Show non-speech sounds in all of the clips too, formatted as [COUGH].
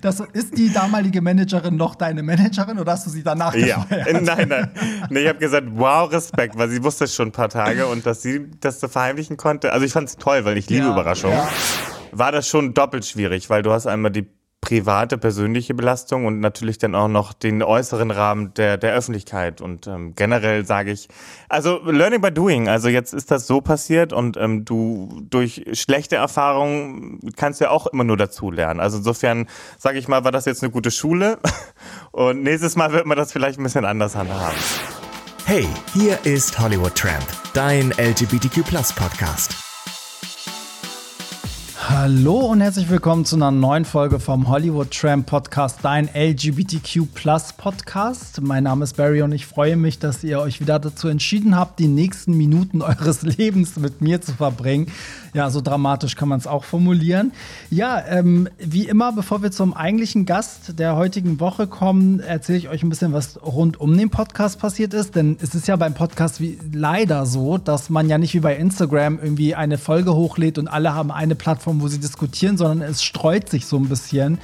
Das, ist die damalige Managerin noch deine Managerin oder hast du sie danach Ja, nein, nein. Nee, ich habe gesagt, wow, Respekt, weil sie wusste es schon ein paar Tage und dass sie das so verheimlichen konnte. Also ich fand es toll, weil ich liebe Ja, Überraschungen. ja. War das schon doppelt schwierig, weil du hast einmal die private, persönliche Belastung und natürlich dann auch noch den äußeren Rahmen der, der Öffentlichkeit. Und ähm, generell sage ich, also Learning by Doing, also jetzt ist das so passiert und ähm, du durch schlechte Erfahrungen kannst ja auch immer nur dazu lernen. Also insofern, sage ich mal, war das jetzt eine gute Schule [LAUGHS] und nächstes Mal wird man das vielleicht ein bisschen anders handhaben. Hey, hier ist Hollywood Tramp, dein LGBTQ Podcast. Hallo und herzlich willkommen zu einer neuen Folge vom Hollywood Tram Podcast, dein LGBTQ Podcast. Mein Name ist Barry und ich freue mich, dass ihr euch wieder dazu entschieden habt, die nächsten Minuten [LAUGHS] eures Lebens mit mir zu verbringen. Ja, so dramatisch kann man es auch formulieren. Ja, ähm, wie immer, bevor wir zum eigentlichen Gast der heutigen Woche kommen, erzähle ich euch ein bisschen, was rund um den Podcast passiert ist. Denn es ist ja beim Podcast wie leider so, dass man ja nicht wie bei Instagram irgendwie eine Folge hochlädt und alle haben eine Plattform, wo sie diskutieren, sondern es streut sich so ein bisschen.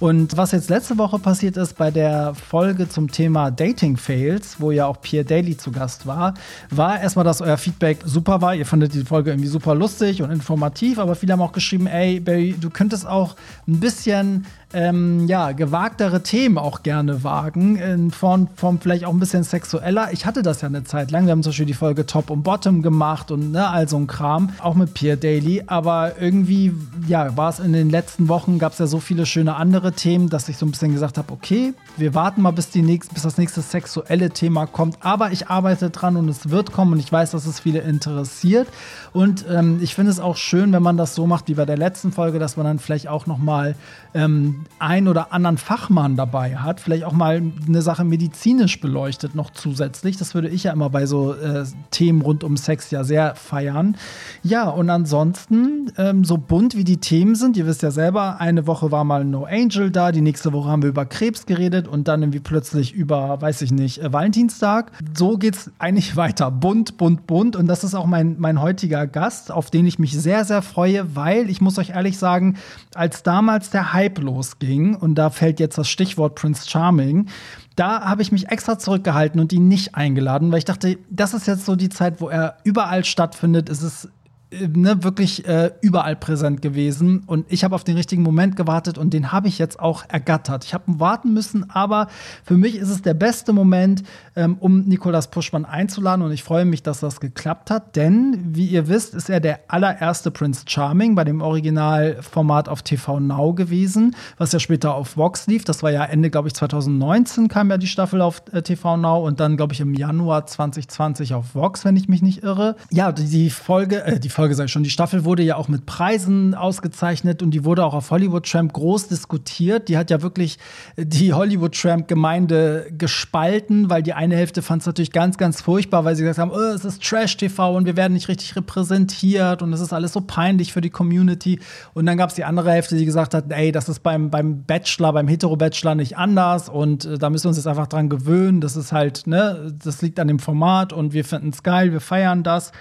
Und was jetzt letzte Woche passiert ist bei der Folge zum Thema Dating Fails, wo ja auch Pierre Daly zu Gast war, war erstmal, dass euer Feedback super war. Ihr fandet die Folge irgendwie super lustig und informativ, aber viele haben auch geschrieben, ey, Barry, du könntest auch ein bisschen ähm, ja, gewagtere Themen auch gerne wagen, in Form, Form vielleicht auch ein bisschen sexueller. Ich hatte das ja eine Zeit lang. Wir haben zum Beispiel die Folge Top und Bottom gemacht und ne, all so ein Kram, auch mit Pierre Daly. Aber irgendwie, ja, war es in den letzten Wochen, gab es ja so viele schöne andere Themen, dass ich so ein bisschen gesagt habe, okay, wir warten mal, bis, die nächst, bis das nächste sexuelle Thema kommt. Aber ich arbeite dran und es wird kommen und ich weiß, dass es viele interessiert. Und ähm, ich finde es auch schön, wenn man das so macht wie bei der letzten Folge, dass man dann vielleicht auch noch mal ähm, ein oder anderen Fachmann dabei hat, vielleicht auch mal eine Sache medizinisch beleuchtet noch zusätzlich. Das würde ich ja immer bei so äh, Themen rund um Sex ja sehr feiern. Ja, und ansonsten, ähm, so bunt wie die Themen sind, ihr wisst ja selber, eine Woche war mal No Angel da, die nächste Woche haben wir über Krebs geredet und dann irgendwie plötzlich über, weiß ich nicht, äh, Valentinstag. So geht's eigentlich [LAUGHS] weiter. Bunt, bunt, bunt. Und das ist auch mein, mein heutiger Gast, auf den ich mich sehr, sehr freue, weil ich muss euch ehrlich sagen, als damals der Hype losging, und da fällt jetzt das Stichwort Prince Charming, da habe ich mich extra zurückgehalten und ihn nicht eingeladen, weil ich dachte, das ist jetzt so die Zeit, wo er überall stattfindet. Es ist ne, wirklich äh, überall präsent gewesen. Und ich habe auf den richtigen Moment gewartet und den habe ich jetzt auch ergattert. Ich habe warten müssen, aber für mich ist es der beste Moment, ähm, um Nikolas Puschmann einzuladen. Und ich freue mich, dass das geklappt hat, denn wie ihr wisst, ist er der allererste Prince Charming bei dem Originalformat auf TV Now gewesen, was ja später auf Vox lief. Das war ja Ende, glaube ich, 2019 kam ja die Staffel auf äh, TV Now und dann, glaube ich, im Januar 2020 auf Vox, wenn ich mich nicht irre. Ja, die, die Folge, äh, die Folge sag ich schon, die Staffel wurde ja auch mit Preisen ausgezeichnet und die wurde auch auf Hollywood Tramp groß diskutiert. Die hat ja wirklich die Hollywood Tramp Gemeinde gespalten, weil die eine Hälfte fand es natürlich ganz, ganz furchtbar, weil sie gesagt haben, oh, es ist Trash TV und wir werden nicht richtig repräsentiert und es ist alles so peinlich für die Community. Und dann gab es die andere Hälfte, die gesagt hat, ey, das ist beim, beim Bachelor, beim Hetero-Bachelor nicht anders und äh, da müssen wir uns jetzt einfach dran gewöhnen. Das ist halt, ne, das liegt an dem Format und wir finden es geil, wir feiern das.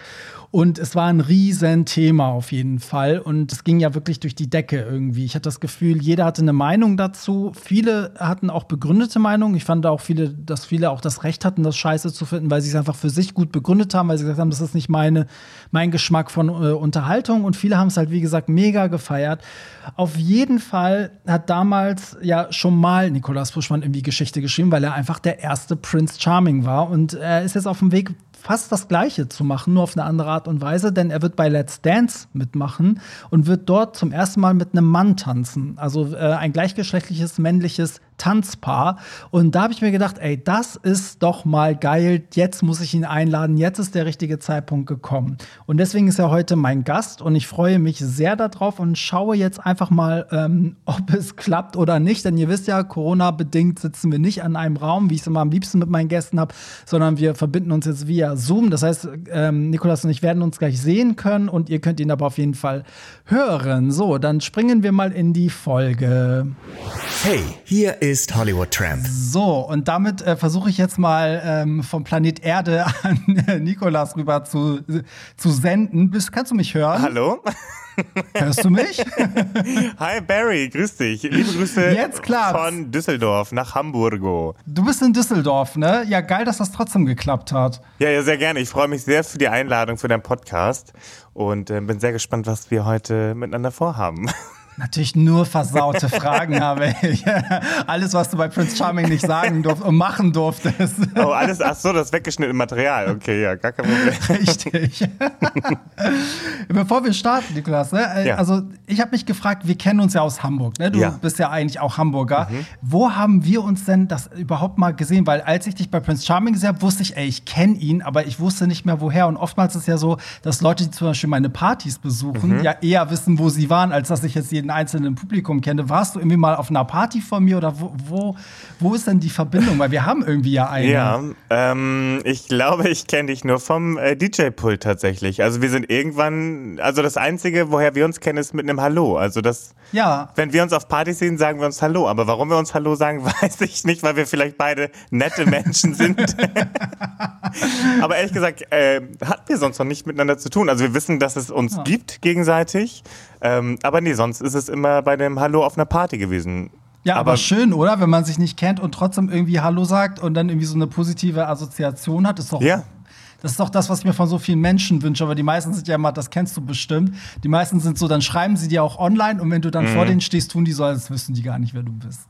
Und es war ein Riesenthema auf jeden Fall. Und es ging ja wirklich durch die Decke irgendwie. Ich hatte das Gefühl, jeder hatte eine Meinung dazu. Viele hatten auch begründete Meinungen. Ich fand auch viele, dass viele auch das Recht hatten, das Scheiße zu finden, weil sie es einfach für sich gut begründet haben, weil sie gesagt haben, das ist nicht meine, mein Geschmack von äh, Unterhaltung. Und viele haben es halt, wie gesagt, mega gefeiert. Auf jeden Fall hat damals ja schon mal Nikolaus Buschmann irgendwie Geschichte geschrieben, weil er einfach der erste Prince Charming war. Und er ist jetzt auf dem Weg fast das Gleiche zu machen, nur auf eine andere Art und Weise, denn er wird bei Let's Dance mitmachen und wird dort zum ersten Mal mit einem Mann tanzen. Also äh, ein gleichgeschlechtliches männliches Tanzpaar. Und da habe ich mir gedacht, ey, das ist doch mal geil. Jetzt muss ich ihn einladen. Jetzt ist der richtige Zeitpunkt gekommen. Und deswegen ist er heute mein Gast und ich freue mich sehr darauf und schaue jetzt einfach mal, ähm, [LAUGHS] ob es klappt oder nicht. Denn ihr wisst ja, Corona-bedingt sitzen wir nicht an einem Raum, wie ich es immer am liebsten mit meinen Gästen habe, sondern wir verbinden uns jetzt via Zoom. Das heißt, ähm, Nikolas und ich werden uns gleich sehen können und ihr könnt ihn aber auf jeden Fall hören. So, dann springen wir mal in die Folge. Hey, hier ist Hollywood Tramp. So, und damit äh, versuche ich jetzt mal ähm, vom Planet Erde [LAUGHS] an äh, Nikolas rüber zu, zu senden. Bist, kannst du mich hören? Hallo? [LAUGHS] Hörst du mich? [LAUGHS] Hi Barry, grüß dich. Liebe Grüße Jetzt klappt's. von Düsseldorf nach Hamburgo. Du bist in Düsseldorf, ne? Ja, geil, dass das trotzdem geklappt hat. Ja, ja, sehr gerne. Ich freue mich sehr für die Einladung für deinen Podcast und äh, bin sehr gespannt, was wir heute miteinander vorhaben. [LAUGHS] Natürlich nur versaute [LAUGHS] Fragen habe ich. [LAUGHS] Alles, was du bei Prince Charming nicht sagen durf und machen durftest. Oh, alles, ach so, das weggeschnittene Material. Okay, ja, gar kein Problem. [LAUGHS] Richtig. Bevor wir starten, Niklas, ne? äh, Ja. also ich habe mich gefragt, wir kennen uns ja aus Hamburg, ne? Du Ja. Mhm. bist ja eigentlich auch Hamburger. Wo haben wir uns denn das überhaupt mal gesehen? Weil als ich dich bei Prince Charming gesehen habe, wusste ich, ey, ich kenne ihn, aber ich wusste nicht mehr woher. Und oftmals ist es ja so, dass Leute, die zum Beispiel meine Partys besuchen, Mhm. ja eher wissen, wo sie waren, als dass ich jetzt jeden einzelnen im Publikum kenne. Warst du irgendwie mal auf einer Party von mir oder wo, wo, wo ist denn die Verbindung? Weil wir haben irgendwie ja eine. Ja, ähm, ich glaube, ich kenne dich nur vom äh, DJ-Pult tatsächlich. Also wir sind irgendwann, also das Einzige, woher wir uns kennen, ist mit einem Hallo. Also das, Ja. wenn wir uns auf Partys sehen, sagen wir uns Hallo. Aber warum wir uns Hallo sagen, [LAUGHS] weiß ich nicht, weil wir vielleicht beide nette Menschen sind. [LAUGHS] Aber ehrlich gesagt, äh, hatten wir sonst noch nicht miteinander zu tun. Also wir wissen, dass es uns gibt gegenseitig. Ähm, aber nee, sonst ist es immer bei dem Hallo auf einer Party gewesen. Ja, aber, schön, oder? Wenn man sich nicht kennt und trotzdem irgendwie Hallo sagt und dann irgendwie so eine positive Assoziation hat, ist doch. Ja. Das ist doch das, was ich mir von so vielen Menschen wünsche. Aber die meisten sind ja immer, das kennst du bestimmt. Die meisten sind so, dann schreiben sie dir auch online und wenn du dann Mhm. vor denen stehst, tun die so, als wüssten die gar nicht, wer du bist.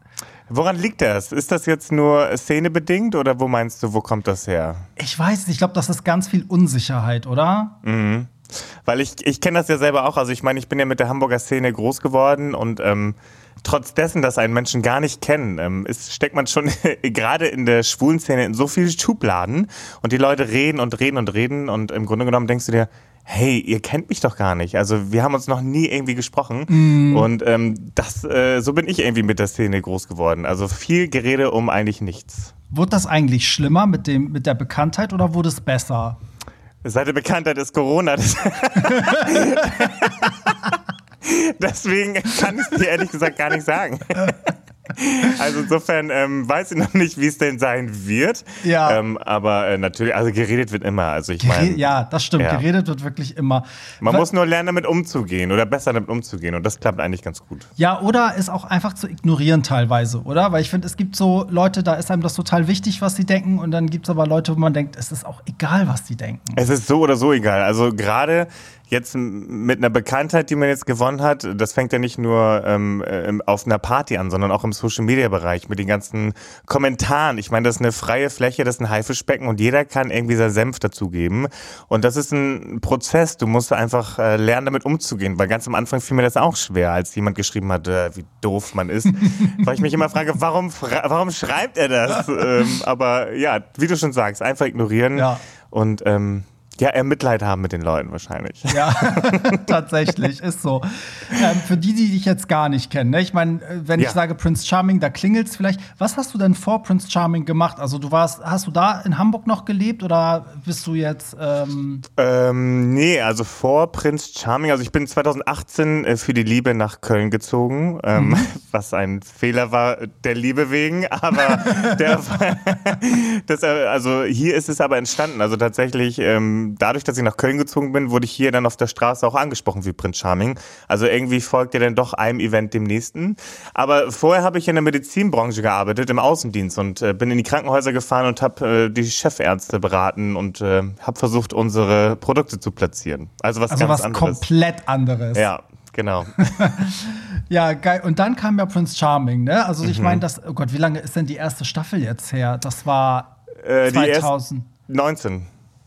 Woran liegt das? Ist das jetzt nur szenebedingt oder wo meinst du, wo kommt das her? Ich weiß nicht, ich glaube, das ist ganz viel Unsicherheit, oder? Weil ich, ich kenne das ja selber auch. Also ich meine, ich bin ja mit der Hamburger Szene groß geworden und ähm, trotz dessen, dass einen Menschen gar nicht kennen, ähm, ist, steckt man schon [LAUGHS] gerade in der schwulen Szene in so viele Schubladen und die Leute reden und reden und reden und im Grunde genommen denkst du dir, hey, ihr kennt mich doch gar nicht. Also wir haben uns noch nie irgendwie gesprochen und ähm, das, äh, so bin ich irgendwie mit der Szene groß geworden. Also viel Gerede um eigentlich nichts. Wurde das eigentlich schlimmer mit, dem, mit der Bekanntheit oder wurde es besser? Seit der Bekanntheit ist Corona. [LAUGHS] [LAUGHS] Deswegen kann ich dir ehrlich gesagt gar nicht sagen. [LAUGHS] [LAUGHS] Also insofern ähm, weiß ich noch nicht, wie es denn sein wird. Ja. Ähm, aber äh, natürlich, also geredet wird immer. Also ich meine, ja, das stimmt. ja. Geredet wird wirklich immer. man Wa- muss nur lernen, damit umzugehen oder besser damit umzugehen. Und das klappt eigentlich ganz gut. Ja, oder es auch einfach zu ignorieren teilweise, oder? Weil ich finde, es gibt so Leute, da ist einem das total wichtig, was sie denken. Und dann gibt es aber Leute, wo man denkt, es ist auch egal, was sie denken. Es ist so oder so egal. Also gerade jetzt mit einer Bekanntheit, die man jetzt gewonnen hat, das fängt ja nicht nur ähm, äh, auf einer Party an, sondern auch im Social-Media-Bereich mit den ganzen Kommentaren. Ich meine, das ist eine freie Fläche, das ist ein Haifischbecken und jeder kann irgendwie seinen Senf dazugeben. Und das ist ein Prozess. Du musst einfach äh, lernen, damit umzugehen, weil ganz am Anfang fiel mir das auch schwer, als jemand geschrieben hat, äh, wie doof man ist. [LAUGHS] weil ich mich immer frage, warum, warum schreibt er das? [LAUGHS] ähm, aber ja, wie du schon sagst, einfach ignorieren Ja. und ähm, ja, eher Mitleid haben mit den Leuten wahrscheinlich. Ja, [LAUGHS] tatsächlich, ist so. Ähm, für die, die dich jetzt gar nicht kennen, ne? ich meine, äh, wenn ich Ja. sage Prince Charming, da klingelt's vielleicht. Was hast du denn vor Prince Charming gemacht? Also, du warst, hast du da in Hamburg noch gelebt oder bist du jetzt. Ähm, Ähm, nee, also vor Prinz Charming, also ich bin 2018 äh, für die Liebe nach Köln gezogen, ähm, [LAUGHS] was ein Fehler war der Liebe wegen, [LAUGHS] aber der, das, äh, also hier ist es aber entstanden. Also tatsächlich, ähm, dadurch, dass ich nach Köln gezogen bin, wurde ich hier dann auf der Straße auch angesprochen wie Prinz Charming. Also irgendwie folgt ja dann doch einem Event dem nächsten. Aber vorher habe ich in der Medizinbranche gearbeitet, im Außendienst und äh, bin in die Krankenhäuser gefahren und habe äh, die Chefärzte beraten und äh, habe versucht, unsere Produkte zu platzieren. Also was also, ganz was anderes. komplett anderes. Ja, genau. [LAUGHS] Ja, geil. Und dann kam ja Prince Charming, ne? Also, Mhm. ich meine, das, oh Gott, wie lange ist denn die erste Staffel jetzt her? Das war Äh, die erst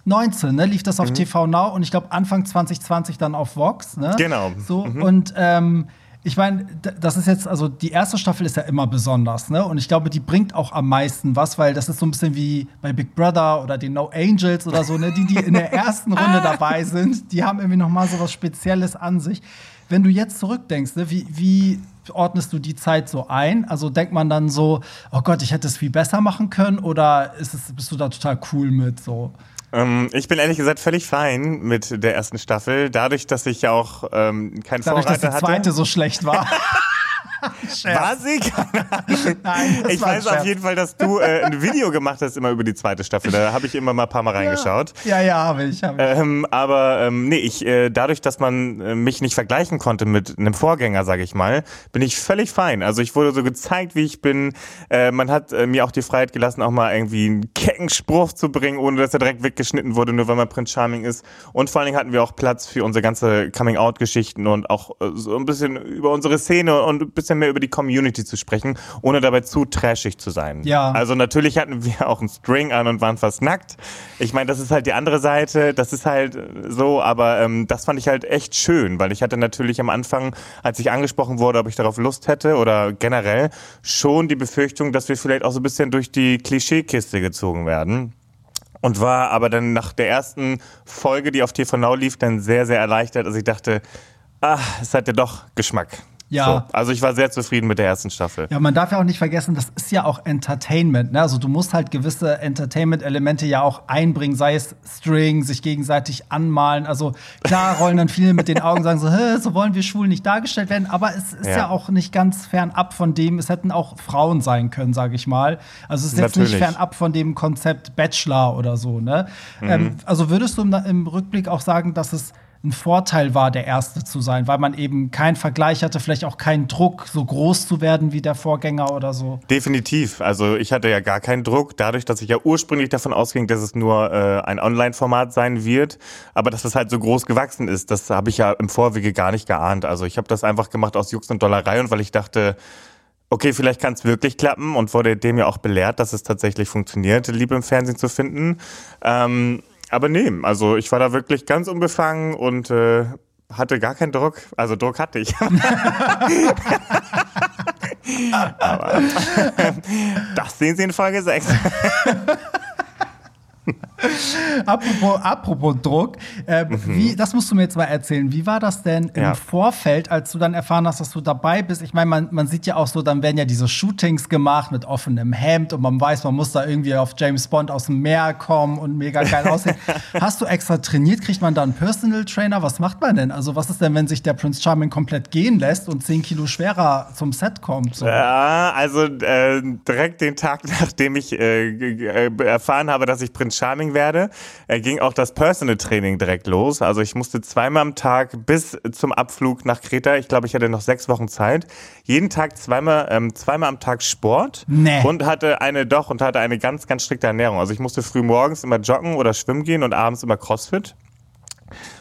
2019, 19. ne? Lief das auf TV Now und ich glaube Anfang 2020 dann auf Vox, ne? Mhm. Genau. So, und ähm, ich meine, das ist jetzt, also die erste Staffel ist ja immer besonders, ne? Und ich glaube, die bringt auch am meisten was, weil das ist so ein bisschen wie bei Big Brother oder den No Angels oder so, ne? Die, die in der [LAUGHS] ersten Runde dabei sind, die haben irgendwie noch mal so was Spezielles an sich. Wenn du jetzt zurückdenkst, ne, wie, wie ordnest du die Zeit so ein? Also denkt man dann so, oh Gott, ich hätte es viel besser machen können oder ist es, bist du da total cool mit so? Ähm, ich bin ehrlich gesagt völlig fein mit der ersten Staffel, dadurch, dass ich ja auch ähm, keinen Dadurch, dass die Vorreiter hatte. zweite so schlecht war. [LAUGHS] [LAUGHS] War sie? [LAUGHS] Nein, ich weiß auf jeden Fall, dass du äh, ein Video gemacht hast immer über die zweite Staffel. Da habe ich immer mal ein paar Mal reingeschaut. Ja, ja, habe ich. Hab ich. Ähm, aber ähm, nee, ich, äh, dadurch, dass man äh, mich nicht vergleichen konnte mit einem Vorgänger, sage ich mal, bin ich völlig fein. Also ich wurde so gezeigt, wie ich bin. Äh, man hat äh, mir auch die Freiheit gelassen, auch mal irgendwie einen kecken Spruch zu bringen, ohne dass er direkt weggeschnitten wurde, nur weil man Prinz Charming ist. Und vor allen Dingen hatten wir auch Platz für unsere ganze Coming-out-Geschichten und auch äh, so ein bisschen über unsere Szene und ein bisschen mehr über die Community zu sprechen, ohne dabei zu trashig zu sein. Ja. Also natürlich hatten wir auch einen String an und waren fast nackt. Ich meine, das ist halt die andere Seite, das ist halt äh, so, aber ähm, das fand ich halt echt schön, weil ich hatte natürlich am Anfang, als ich angesprochen wurde, ob ich darauf Lust hätte oder generell, schon die Befürchtung, dass wir vielleicht auch so ein bisschen durch die Klischeekiste gezogen werden. Und war aber dann nach der ersten Folge, die auf TV Now lief, dann sehr, sehr erleichtert, als ich dachte, ah, es hat ja doch Geschmack. Ja. So. Also ich war sehr zufrieden mit der ersten Staffel. Ja, man darf ja auch nicht vergessen, das ist ja auch Entertainment. Ne? Also du musst halt gewisse Entertainment-Elemente ja auch einbringen, sei es String, sich gegenseitig anmalen. Also klar rollen dann viele mit den Augen, sagen so, so wollen wir schwul nicht dargestellt werden. Aber es ist ja. Ja. auch nicht ganz fernab von dem, es hätten auch Frauen sein können, sage ich mal. Also es ist jetzt nicht Natürlich. fernab von dem Konzept Bachelor oder so. Ne? Mhm. Ähm, also würdest du im, im Rückblick auch sagen, dass es ein Vorteil war, der Erste zu sein, weil man eben keinen Vergleich hatte, vielleicht auch keinen Druck, so groß zu werden wie der Vorgänger oder so. Definitiv. Also ich hatte ja gar keinen Druck, dadurch, dass ich ja ursprünglich davon ausging, dass es nur äh, ein Online-Format sein wird, aber dass es halt so groß gewachsen ist, das habe ich ja im Vorwege gar nicht geahnt. Also ich habe das einfach gemacht aus Jux und Dollerei und weil ich dachte, okay, vielleicht kann es wirklich klappen und wurde dem ja auch belehrt, dass es tatsächlich funktioniert, Liebe im Fernsehen zu finden. Ähm, aber nee, also ich war da wirklich ganz unbefangen und äh, hatte gar keinen Druck. Also Druck hatte ich. [LAUGHS] Aber das sehen Sie in Folge 6. [LAUGHS] [LAUGHS] Apropos, apropos Druck, äh, wie, das musst du mir jetzt mal erzählen. Wie war das denn im Ja. Vorfeld, als du dann erfahren hast, dass du dabei bist? Ich meine, man, man sieht ja auch so, dann werden ja diese Shootings gemacht mit offenem Hemd und man weiß, man muss da irgendwie auf James Bond aus dem Meer kommen und mega geil aussehen. [LAUGHS] Hast du extra trainiert? Kriegt man da einen Personal Trainer? Was macht man denn? Also, was ist denn, wenn sich der Prince Charming komplett gehen lässt und 10 Kilo schwerer zum Set kommt? So? Ja, also äh, direkt den Tag, [LAUGHS] nachdem ich äh, äh, erfahren habe, dass ich Prinz Charming werde, äh, ging auch das Personal Training direkt los. Also ich musste zweimal am Tag bis zum Abflug nach Kreta, ich glaube, ich hatte noch sechs Wochen Zeit, jeden Tag zweimal, ähm, zweimal am Tag Sport Nee. und hatte eine doch und hatte eine ganz, ganz strikte Ernährung. Also ich musste früh morgens immer joggen oder schwimmen gehen und abends immer Crossfit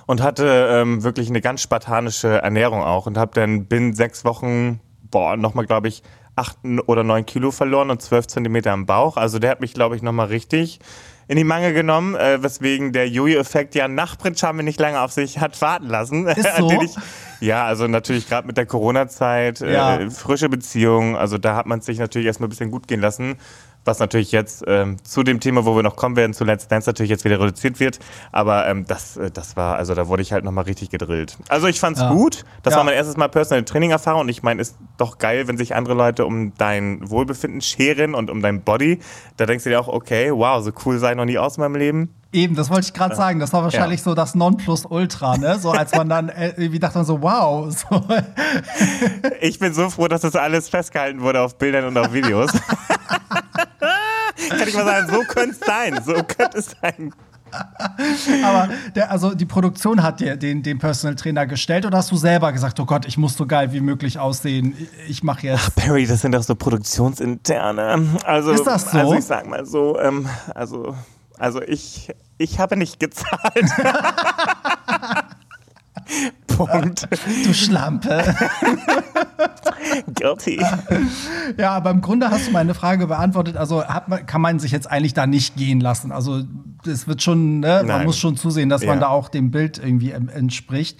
und hatte ähm, wirklich eine ganz spartanische Ernährung auch und habe dann binnen sechs Wochen, boah, nochmal, glaube ich, acht oder neun Kilo verloren und zwölf Zentimeter am Bauch. Also der hat mich, glaube ich, nochmal richtig in die Mangel genommen, äh, weswegen der Jojo-Effekt ja nach Prinz Charming nicht lange auf sich hat warten lassen. Ist [LAUGHS] so? ich, ja, also natürlich gerade mit der Corona-Zeit, äh, Ja. frische Beziehung, also da hat man sich natürlich erstmal ein bisschen gut gehen lassen. Was natürlich jetzt ähm, zu dem Thema, wo wir noch kommen werden, zu Let's Dance natürlich jetzt wieder reduziert wird. Aber ähm, das, äh, das war, also da wurde ich halt nochmal richtig gedrillt. Also ich fand's Ja. gut. Das Ja. war mein erstes Mal Personal Training Erfahrung und ich meine, ist doch geil, wenn sich andere Leute um dein Wohlbefinden scheren und um dein Body. Da denkst du dir auch, okay, wow, so cool sei ich noch nie aus in meinem Leben. Eben, das wollte ich gerade sagen. Das war wahrscheinlich Ja. so das Nonplusultra, ne? So als man dann äh, irgendwie dachte man so, wow. So. [LAUGHS] Ich bin so froh, dass das alles festgehalten wurde auf Bildern und auf Videos. Kann ich mal sagen, so könnte es sein. So könnte es sein. Aber der, also die Produktion hat dir den, den Personal Trainer gestellt oder hast du selber gesagt, oh Gott, ich muss so geil wie möglich aussehen, ich mache jetzt. Barry, das sind doch so produktionsinterne. Also, Ist das so? Also ich sag mal so, ähm, also, also ich, ich habe nicht gezahlt. [LAUGHS] Punkt. Du Schlampe. Guilty. ja, aber im Grunde hast du meine Frage beantwortet. Also hat man, kann man sich jetzt eigentlich da nicht gehen lassen. Also es wird schon, ne, man muss schon zusehen, dass man Ja. da auch dem Bild irgendwie ähm, entspricht.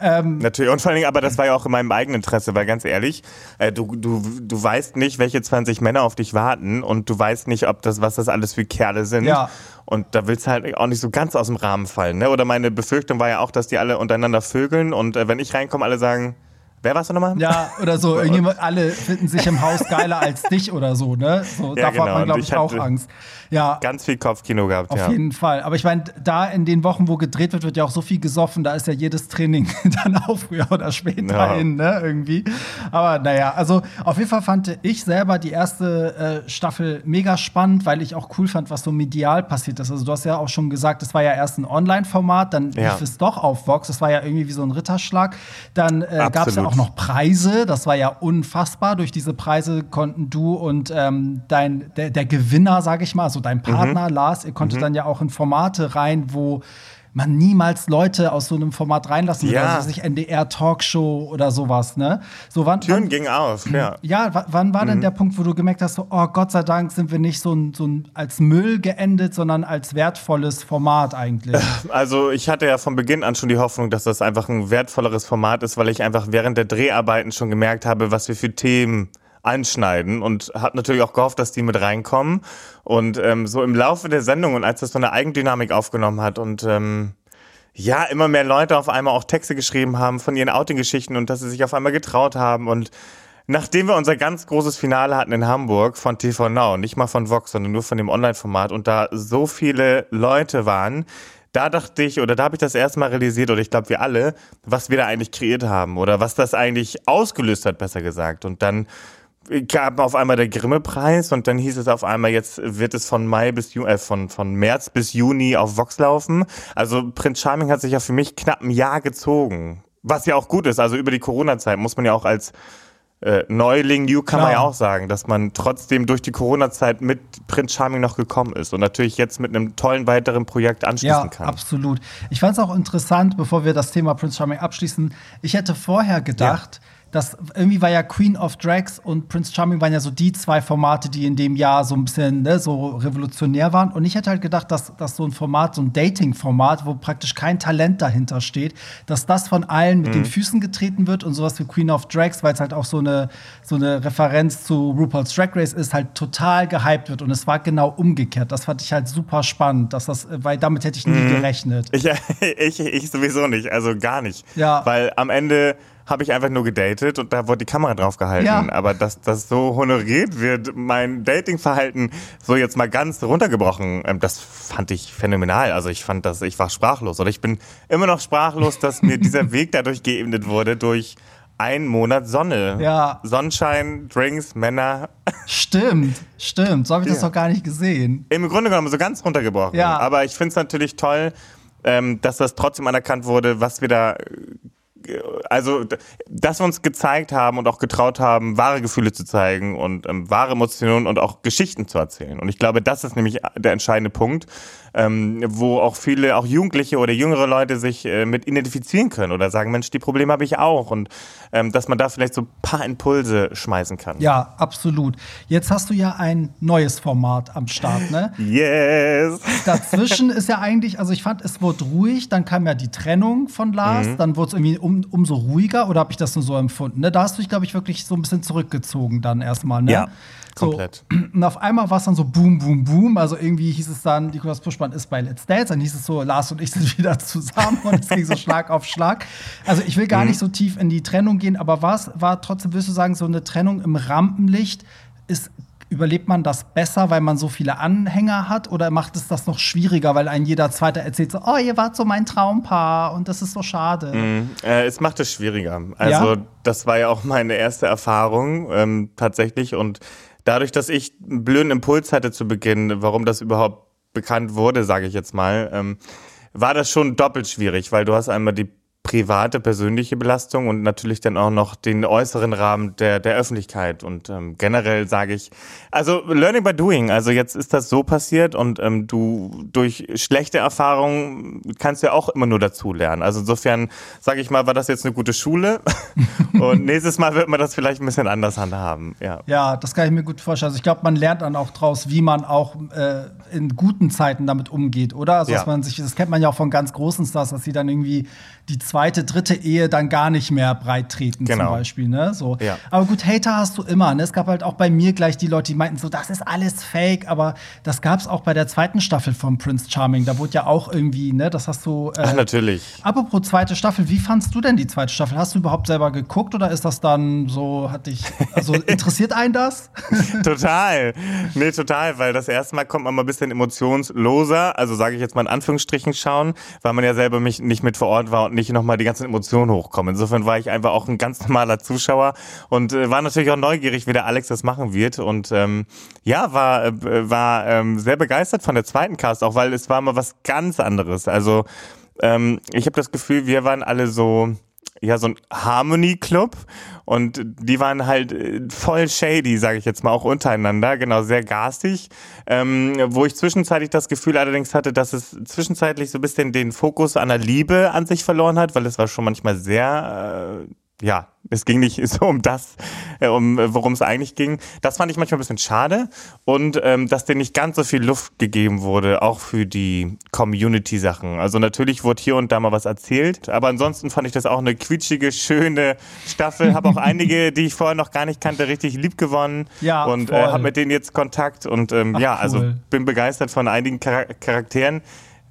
Natürlich. Und vor allen Dingen, aber das war ja auch in meinem eigenen Interesse, weil ganz ehrlich, äh, du, du, du weißt nicht, welche 20 Männer auf dich warten und du weißt nicht, ob das, was das alles für Kerle sind. Ja. Und da willst du halt auch nicht so ganz aus dem Rahmen fallen. Ne? Oder meine Befürchtung war ja auch, dass die alle untereinander vögeln und äh, wenn ich reinkomme, alle sagen, Wer warst du nochmal? Ja, oder so. [LAUGHS] Irgendjemand, alle finden sich im Haus geiler als dich oder so, ne? So, Ja, davor hat genau. man, glaube ich, ich auch Angst. Ja, Ganz viel Kopfkino gehabt, auf ja. jeden Fall. Aber ich meine, da in den Wochen, wo gedreht wird, wird ja auch so viel gesoffen, da ist ja jedes Training [LAUGHS] dann auch früher oder später Ja. hin, ne? Irgendwie. Aber naja, also auf jeden Fall fand ich selber die erste äh, Staffel mega spannend, weil ich auch cool fand, was so medial passiert ist. Also du hast ja auch schon gesagt, es war ja erst ein Online-Format, dann Ja. lief es doch auf Vox, das war ja irgendwie wie so ein Ritterschlag. Dann äh, gab es ja Absolut. Auch noch Preise, das war ja unfassbar. Durch diese Preise konnten du und ähm, dein, der, der Gewinner, sage ich mal, also dein Partner Mhm. Lars, ihr konntet dann ja auch in Formate rein, wo man niemals Leute aus so einem Format reinlassen würde, Ja. also sich NDR Talkshow oder sowas, ne? So wann, Türen wann, gingen auf, ja. ja, wa- wann war denn Mhm. der Punkt, wo du gemerkt hast, so, oh Gott sei Dank sind wir nicht so, ein, so ein, als Müll geendet, sondern als wertvolles Format eigentlich? [LAUGHS] Also ich hatte ja von Beginn an schon die Hoffnung, dass das einfach ein wertvolleres Format ist, weil ich einfach während der Dreharbeiten schon gemerkt habe, was wir für Themen anschneiden und habe natürlich auch gehofft, dass die mit reinkommen. Und ähm, so im Laufe der Sendung und als das so eine Eigendynamik aufgenommen hat und ähm, ja, immer mehr Leute auf einmal auch Texte geschrieben haben von ihren Outing-Geschichten und dass sie sich auf einmal getraut haben und Nachdem wir unser ganz großes Finale hatten in Hamburg von TV Now, nicht mal von Vox, sondern nur von dem Online-Format und da so viele Leute waren, da dachte ich, oder da habe ich das erste Mal realisiert, oder ich glaube wir alle, was wir da eigentlich kreiert haben oder was das eigentlich ausgelöst hat, besser gesagt. Und dann gab auf einmal der Grimme-Preis und dann hieß es auf einmal, jetzt wird es von Mai bis Ju äh, von, von März bis Juni auf Vox laufen. Also Prinz Charming hat sich ja für mich knapp ein Jahr gezogen. Was ja auch gut ist. Also über die Corona-Zeit muss man ja auch als äh, Neuling, Newcomer Klar. ja auch sagen, dass man trotzdem durch die Corona-Zeit mit Prinz Charming noch gekommen ist und natürlich jetzt mit einem tollen weiteren Projekt anschließen Ja, kann. absolut. Ich fand es auch interessant, bevor wir das Thema Prince Charming abschließen. Ich hätte vorher gedacht, dass irgendwie war ja Queen of Drags und Prince Charming waren ja so die zwei Formate, die in dem Jahr so ein bisschen ne, so revolutionär waren. Und ich hätte halt gedacht, dass, dass so ein Format, so ein Dating-Format, wo praktisch kein Talent dahinter steht, dass das von allen mit Mhm. den Füßen getreten wird und sowas wie Queen of Drags, weil es halt auch so eine, so eine Referenz zu RuPaul's Drag Race ist, halt total gehypt wird. Und es war genau umgekehrt. Das fand ich halt super spannend, dass das, weil damit hätte ich nie gerechnet. Ich, [LAUGHS] ich, ich sowieso nicht, also gar nicht. Ja. Weil am Ende habe ich einfach nur gedatet und da wurde die Kamera drauf gehalten. Ja. Aber dass das so honoriert wird, mein Datingverhalten so jetzt mal ganz runtergebrochen, ähm, das fand ich phänomenal. Also ich fand das, ich war sprachlos. Oder ich bin immer noch sprachlos, dass mir dieser Weg [LAUGHS] dadurch geebnet wurde durch einen Monat Sonne. Ja. Sonnenschein, Drinks, Männer. Stimmt, stimmt. So habe ich das Ja. doch gar nicht gesehen. Im Grunde genommen so ganz runtergebrochen. Ja. Aber ich finde es natürlich toll, ähm, dass das trotzdem anerkannt wurde, was wir da. Äh, Also, dass wir uns gezeigt haben und auch getraut haben, wahre Gefühle zu zeigen und ähm, wahre Emotionen und auch Geschichten zu erzählen. Und ich glaube, das ist nämlich der entscheidende Punkt, ähm, wo auch viele, auch Jugendliche oder jüngere Leute sich äh, mit identifizieren können oder sagen, Mensch, die Probleme habe ich auch. Und ähm, dass man da vielleicht so ein paar Impulse schmeißen kann. Ja, absolut. Jetzt hast du ja ein neues Format am Start, ne? [LAUGHS] Yes! Dazwischen ist ja eigentlich, also ich fand, es wurde ruhig, dann kam ja die Trennung von Lars, Mhm. dann wurde es irgendwie um, umso ruhiger oder habe ich das nur so empfunden? Ne? Da hast du dich, glaube ich, wirklich so ein bisschen zurückgezogen dann erstmal, ne? Ja, So, komplett. [CLEARS THROAT] Und auf einmal war es dann so boom, boom, boom. Also irgendwie hieß es dann, Nikolas Puschmann ist bei Let's Dance, dann hieß es so, Lars und ich sind [LAUGHS] wieder zusammen und es ging so Schlag auf Schlag. Also ich will Mhm. gar nicht so tief in die Trennung gehen, aber was war trotzdem, würdest du sagen, so eine Trennung im Rampenlicht ist. Überlebt man das besser, weil man so viele Anhänger hat? Oder macht es das noch schwieriger, weil ein jeder Zweite erzählt so, oh, ihr wart so mein Traumpaar und das ist so schade. Äh, es macht es schwieriger. Also Ja? das war ja auch meine erste Erfahrung ähm, tatsächlich und dadurch, dass ich einen blöden Impuls hatte zu Beginn, warum das überhaupt bekannt wurde, sage ich jetzt mal, ähm, war das schon doppelt schwierig, weil du hast einmal die private, persönliche Belastung und natürlich dann auch noch den äußeren Rahmen der, der Öffentlichkeit. Und ähm, generell sage ich, also Learning by Doing, also jetzt ist das so passiert und ähm, du durch schlechte Erfahrungen kannst ja auch immer nur dazu lernen. Also insofern, sage ich mal, war das jetzt eine gute Schule [LAUGHS] und nächstes Mal wird man das vielleicht ein bisschen anders handhaben. Ja. Ja, das kann ich mir gut vorstellen. Also ich glaube, man lernt dann auch draus, wie man auch äh, in guten Zeiten damit umgeht, oder? Also Ja. dass man sich, das kennt man ja auch von ganz großen Stars, dass sie dann irgendwie die zwei zweite, dritte Ehe dann gar nicht mehr breit treten Genau. zum Beispiel. Ne? So. Ja. Aber gut, Hater hast du immer. Ne? Es gab halt auch bei mir gleich die Leute, die meinten so, das ist alles fake. Aber das gab es auch bei der zweiten Staffel von Prince Charming. Da wurde ja auch irgendwie, ne, das hast du. Äh, Ach, natürlich. Apropos zweite Staffel, wie fandst du denn die zweite Staffel? Hast du überhaupt selber geguckt oder ist das dann so, hat dich, also [LAUGHS] interessiert einen das? [LAUGHS] Total. Nee, total, weil das erste Mal kommt man mal ein bisschen emotionsloser, also sage ich jetzt mal in Anführungsstrichen schauen, weil man ja selber mich nicht mit vor Ort war und nicht nochmal die ganzen Emotionen hochkommen. Insofern war ich einfach auch ein ganz normaler Zuschauer und äh, war natürlich auch neugierig, wie der Alex das machen wird. Und ähm, ja, war, äh, war ähm, sehr begeistert von der zweiten Cast, auch weil es war mal was ganz anderes. Also ähm, ich habe das Gefühl, wir waren alle so ja, so ein Harmony-Club. Und die waren halt äh, voll shady, sage ich jetzt mal, auch untereinander, genau, sehr garstig, ähm, wo ich zwischenzeitlich das Gefühl allerdings hatte, dass es zwischenzeitlich so ein bisschen den Fokus an der Liebe an sich verloren hat, weil es war schon manchmal sehr, äh, ja, es ging nicht [LAUGHS] so um das, äh, um äh, worum es eigentlich ging. Das fand ich manchmal ein bisschen schade und ähm, dass denen nicht ganz so viel Luft gegeben wurde, auch für die Community-Sachen. Also natürlich wurde hier und da mal was erzählt, aber ansonsten fand ich das auch eine quietschige, schöne Staffel. Habe auch einige, [LAUGHS] die ich vorher noch gar nicht kannte, richtig lieb gewonnen Ja, und äh, habe mit denen jetzt Kontakt und ähm, Ach, ja, also cool. bin begeistert von einigen Char Charakteren.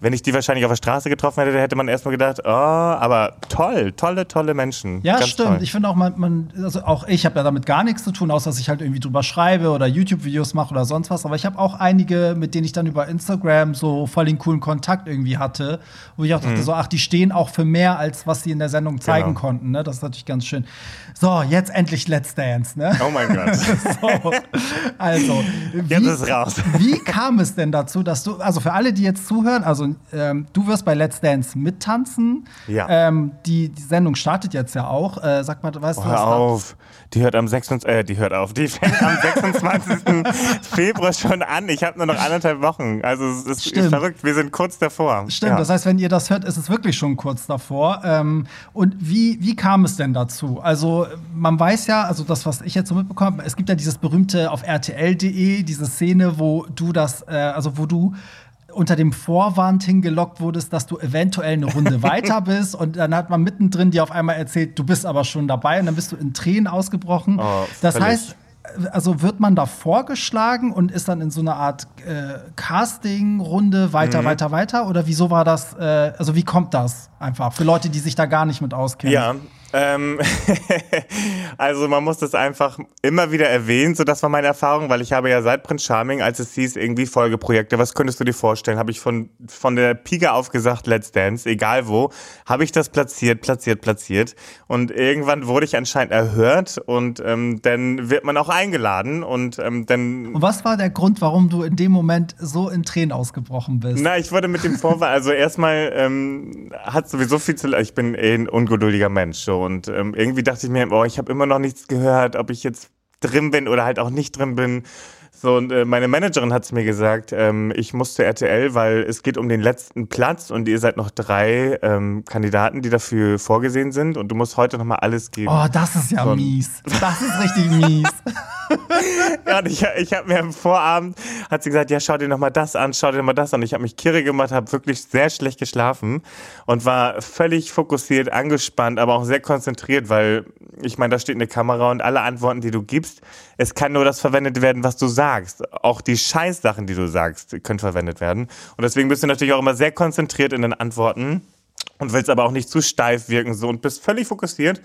Wenn ich die wahrscheinlich auf der Straße getroffen hätte, hätte man erstmal gedacht, oh, aber toll, tolle, tolle Menschen. Ja, Ganz stimmt. Toll. Ich finde auch, man, man, also auch ich habe ja damit gar nichts zu tun, außer dass ich halt irgendwie drüber schreibe oder YouTube-Videos mache oder sonst was. Aber ich habe auch einige, mit denen ich dann über Instagram so voll den coolen Kontakt irgendwie hatte, wo ich auch Mhm. dachte, so, ach, die stehen auch für mehr, als was sie in der Sendung zeigen Genau. konnten. Ne? Das ist natürlich ganz schön. So, jetzt endlich Let's Dance, ne? Oh mein Gott. [LAUGHS] So, also, Jetzt ist raus. Wie kam es denn dazu, dass du, also für alle, die jetzt zuhören, also ähm, du wirst bei Let's Dance mittanzen. Ja. Ähm, die, die Sendung startet jetzt ja auch. Äh, sag mal, weißt du, Oh, Hör auf. Die hört am 26. Äh, die hört auf. Die fängt am [LAUGHS] 26. Februar schon an. Ich habe nur noch anderthalb Wochen. Also es ist Stimmt. verrückt. Wir sind kurz davor. Stimmt, Ja. das heißt, wenn ihr das hört, ist es wirklich schon kurz davor. Ähm, und wie, wie kam es denn dazu? Also, man weiß ja, also das, was ich jetzt so mitbekommen habe, es gibt ja dieses berühmte auf RTL.de, diese Szene, wo du das, äh, also wo du unter dem Vorwand hingelockt wurdest, dass du eventuell eine Runde [LAUGHS] weiter bist und dann hat man mittendrin dir auf einmal erzählt, du bist aber schon dabei und dann bist du in Tränen ausgebrochen. Oh, das heißt, also wird man da vorgeschlagen und ist dann in so einer Art äh, Casting-Runde weiter, Mhm. weiter, weiter? Oder wieso war das, äh, also wie kommt das einfach für Leute, die sich da gar nicht mit auskennen? Ja, ähm, [LAUGHS] also man muss das einfach immer wieder erwähnen, so das war meine Erfahrung, weil ich habe ja seit Prince Charming, als es hieß, irgendwie Folgeprojekte, was könntest du dir vorstellen, habe ich von, von der Pika auf gesagt, Let's Dance, egal wo, habe ich das platziert, platziert, platziert und irgendwann wurde ich anscheinend erhört und ähm, dann wird man auch eingeladen und ähm, dann Und was war der Grund, warum du in dem Moment so in Tränen ausgebrochen bist? Na, ich wurde mit dem Vorwand, also erstmal ähm, hat sowieso viel zu, ich bin eh ein ungeduldiger Mensch so und ähm, irgendwie dachte ich mir, oh, ich habe immer noch nichts gehört, ob ich jetzt drin bin oder halt auch nicht drin bin. So, und äh, meine Managerin hat es mir gesagt, ähm, ich muss zu RTL, weil es geht um den letzten Platz und ihr seid noch drei ähm, Kandidaten, die dafür vorgesehen sind und du musst heute noch mal alles geben. Oh, das ist ja So mies. Das ist richtig mies. [LAUGHS] [LAUGHS] [LAUGHS] Ja, und ich, ich habe mir am Vorabend, hat sie gesagt, ja, schau dir noch mal das an, schau dir noch mal das an. Ich habe mich kirre gemacht, habe wirklich sehr schlecht geschlafen und war völlig fokussiert, angespannt, aber auch sehr konzentriert, weil ich meine, da steht eine Kamera und alle Antworten, die du gibst, es kann nur das verwendet werden, was du sagst. Auch die Scheißsachen, die du sagst, können verwendet werden. Und deswegen bist du natürlich auch immer sehr konzentriert in den Antworten und willst aber auch nicht zu steif wirken so und bist völlig fokussiert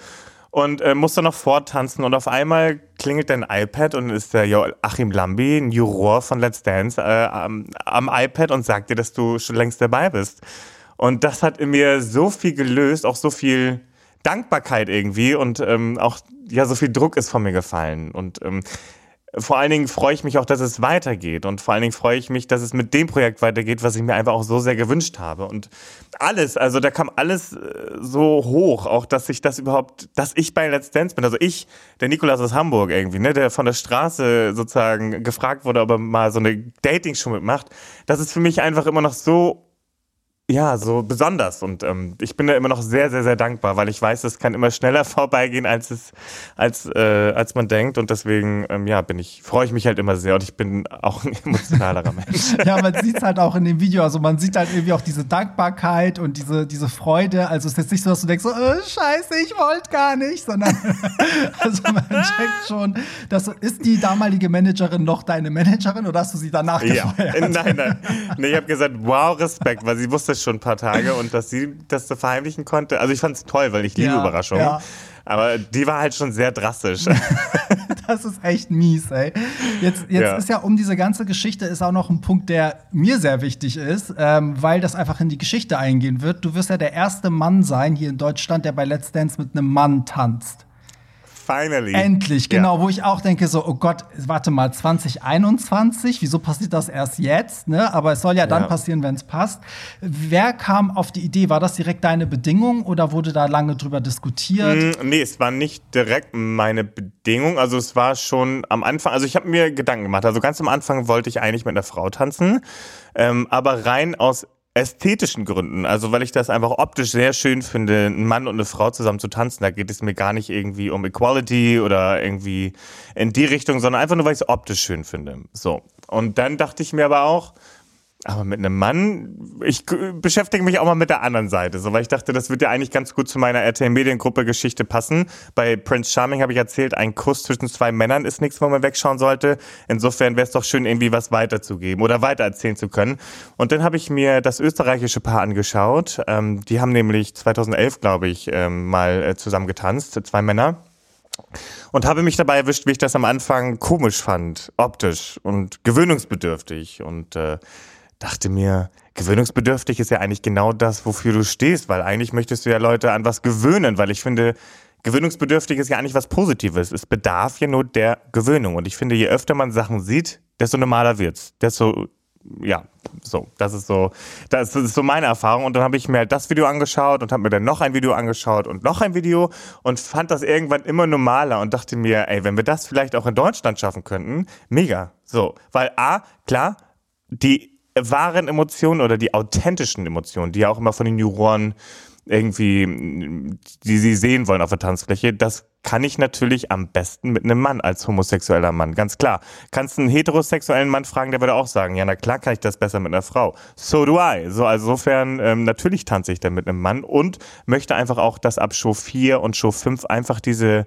und äh, musst dann noch vortanzen und auf einmal klingelt dein iPad und ist der Jo- Achim Lambi, ein Juror von Let's Dance, äh, am, am iPad und sagt dir, dass du schon längst dabei bist. Und das hat in mir so viel gelöst, auch so viel Dankbarkeit irgendwie und ähm, auch ja so viel Druck ist von mir gefallen und ähm, vor allen Dingen freue ich mich auch, dass es weitergeht. Und vor allen Dingen freue ich mich, dass es mit dem Projekt weitergeht, was ich mir einfach auch so sehr gewünscht habe. Und alles, also da kam alles äh, so hoch, auch dass ich das überhaupt, dass ich bei Let's Dance bin. Also ich, der Nikolas aus Hamburg irgendwie, ne, der von der Straße sozusagen gefragt wurde, ob er mal so eine Dating-Show mitmacht. Das ist für mich einfach immer noch so ja, so besonders. Und ähm, ich bin da immer noch sehr, sehr, sehr dankbar, weil ich weiß, es kann immer schneller [LAUGHS] vorbeigehen, als es, als, äh, als man denkt. Und deswegen, ähm, ja, bin ich, freue ich mich halt immer sehr und ich bin auch ein [LAUGHS] emotionalerer Mensch. [LAUGHS] ja, man sieht es halt auch in dem Video. Also man sieht halt irgendwie auch diese Dankbarkeit und diese, diese Freude. Also es ist jetzt nicht so, dass du denkst, so, oh, scheiße, ich wollte gar nicht, sondern also man checkt schon, dass ist die damalige Managerin noch deine Managerin oder hast du sie danach gefeuert? Ja, nein, nein. Nee, ich habe gesagt, wow, Respekt, weil sie wusste es schon ein paar Tage und dass sie das so verheimlichen konnte. Also ich fand es toll, weil ich liebe ja, Überraschungen. Ja. Aber die war halt schon sehr drastisch. [LAUGHS] das ist echt mies, ey. Jetzt, jetzt ja. ist ja um diese ganze Geschichte ist auch noch ein Punkt, der mir sehr wichtig ist, ähm, weil das einfach in die Geschichte eingehen wird. Du wirst ja der erste Mann sein hier in Deutschland, der bei Let's Dance mit einem Mann tanzt. Finally. Endlich, genau, yeah. wo ich auch denke, so, oh Gott, warte mal, 2021, wieso passiert das erst jetzt? Ne? Aber es soll ja dann ja. passieren, wenn es passt. Wer kam auf die Idee? War das direkt deine Bedingung oder wurde da lange drüber diskutiert? Mm, nee, es war nicht direkt meine Bedingung. Also es war schon am Anfang, also ich habe mir Gedanken gemacht. Also ganz am Anfang wollte ich eigentlich mit einer Frau tanzen. Ähm, aber rein aus ästhetischen Gründen, also weil ich das einfach optisch sehr schön finde, ein Mann und eine Frau zusammen zu tanzen. Da geht es mir gar nicht irgendwie um Equality oder irgendwie in die Richtung, sondern einfach nur, weil ich es optisch schön finde. So. Und dann dachte ich mir aber auch, aber mit einem Mann, ich beschäftige mich auch mal mit der anderen Seite, so, weil ich dachte, das wird ja eigentlich ganz gut zu meiner RTL Mediengruppe Geschichte passen. Bei Prince Charming habe ich erzählt, ein Kuss zwischen zwei Männern ist nichts, wo man wegschauen sollte. Insofern wäre es doch schön, irgendwie was weiterzugeben oder weitererzählen zu können. Und dann habe ich mir das österreichische Paar angeschaut. Ähm, die haben nämlich 2011, glaube ich, ähm, mal äh, zusammen getanzt, zwei Männer und habe mich dabei erwischt, wie ich das am Anfang komisch fand, optisch und gewöhnungsbedürftig und äh, dachte mir, gewöhnungsbedürftig ist ja eigentlich genau das, wofür du stehst, weil eigentlich möchtest du ja Leute an was gewöhnen, weil ich finde, gewöhnungsbedürftig ist ja eigentlich was Positives. Es bedarf ja nur der Gewöhnung. Und ich finde, je öfter man Sachen sieht, desto normaler wird's. Desto, ja, so, das ist so, das ist so meine Erfahrung. Und dann habe ich mir halt das Video angeschaut und habe mir dann noch ein Video angeschaut und noch ein Video und fand das irgendwann immer normaler und dachte mir, ey, wenn wir das vielleicht auch in Deutschland schaffen könnten, mega. So, weil A, klar, die wahren Emotionen oder die authentischen Emotionen, die ja auch immer von den Juroren irgendwie, die sie sehen wollen auf der Tanzfläche, das kann ich natürlich am besten mit einem Mann als homosexueller Mann, ganz klar. Kannst einen heterosexuellen Mann fragen, der würde auch sagen, ja, na klar kann ich das besser mit einer Frau. So do I. So, also insofern, ähm, natürlich tanze ich dann mit einem Mann und möchte einfach auch, dass ab Show 4 und Show 5 einfach diese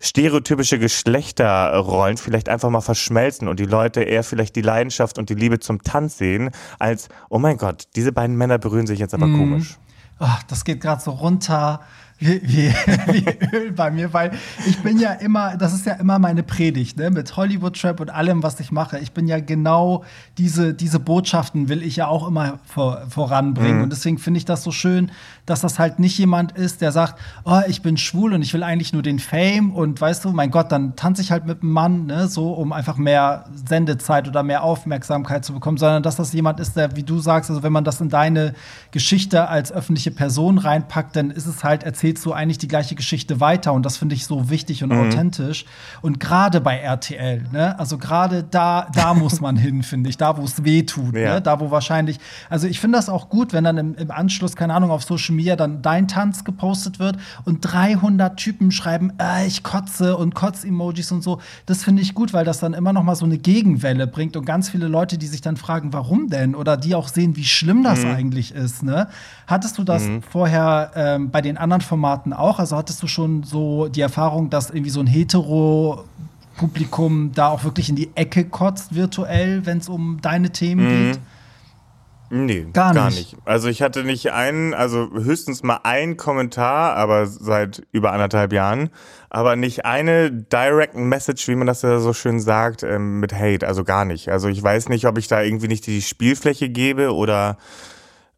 stereotypische Geschlechterrollen vielleicht einfach mal verschmelzen und die Leute eher vielleicht die Leidenschaft und die Liebe zum Tanz sehen, als, oh mein Gott, diese beiden Männer berühren sich jetzt aber mm. komisch. Ach, das geht gerade so runter wie, wie, [LAUGHS] wie Öl bei mir, weil ich bin ja immer, das ist ja immer meine Predigt, ne? mit Hollywood Trap und allem, was ich mache. Ich bin ja genau diese, diese Botschaften will ich ja auch immer vor, voranbringen. Mhm. Und deswegen finde ich das so schön, dass das halt nicht jemand ist, der sagt, oh, ich bin schwul und ich will eigentlich nur den Fame und weißt du, mein Gott, dann tanze ich halt mit einem Mann, ne? so um einfach mehr Sendezeit oder mehr Aufmerksamkeit zu bekommen, sondern dass das jemand ist, der, wie du sagst, also wenn man das in deine Geschichte als öffentliche Person reinpackt, dann ist es halt erzählt erzählst du eigentlich die gleiche Geschichte weiter und das finde ich so wichtig und mhm. authentisch. Und gerade bei RTL, ne? also gerade da, da [LAUGHS] muss man hin, finde ich, da wo es weh tut, ja. ne? da wo wahrscheinlich, also ich finde das auch gut, wenn dann im, im, Anschluss, keine Ahnung, auf Social Media dann dein Tanz gepostet wird und 300 Typen schreiben, äh, ich kotze und Kotz-Emojis und so. Das finde ich gut, weil das dann immer noch mal so eine Gegenwelle bringt und ganz viele Leute, die sich dann fragen, warum denn? Oder die auch sehen, wie schlimm das mhm. eigentlich ist. Ne? Hattest du das mhm. vorher ähm, bei den anderen Formaten auch? Also hattest du schon so die Erfahrung, dass irgendwie so ein hetero Publikum da auch wirklich in die Ecke kotzt virtuell, wenn es um deine Themen mhm. geht? Nee, gar nicht. gar nicht. Also ich hatte nicht einen, also höchstens mal einen Kommentar, aber seit über anderthalb Jahren, aber nicht eine Direct Message, wie man das ja so schön sagt, ähm, mit Hate, also gar nicht. Also ich weiß nicht, ob ich da irgendwie nicht die Spielfläche gebe oder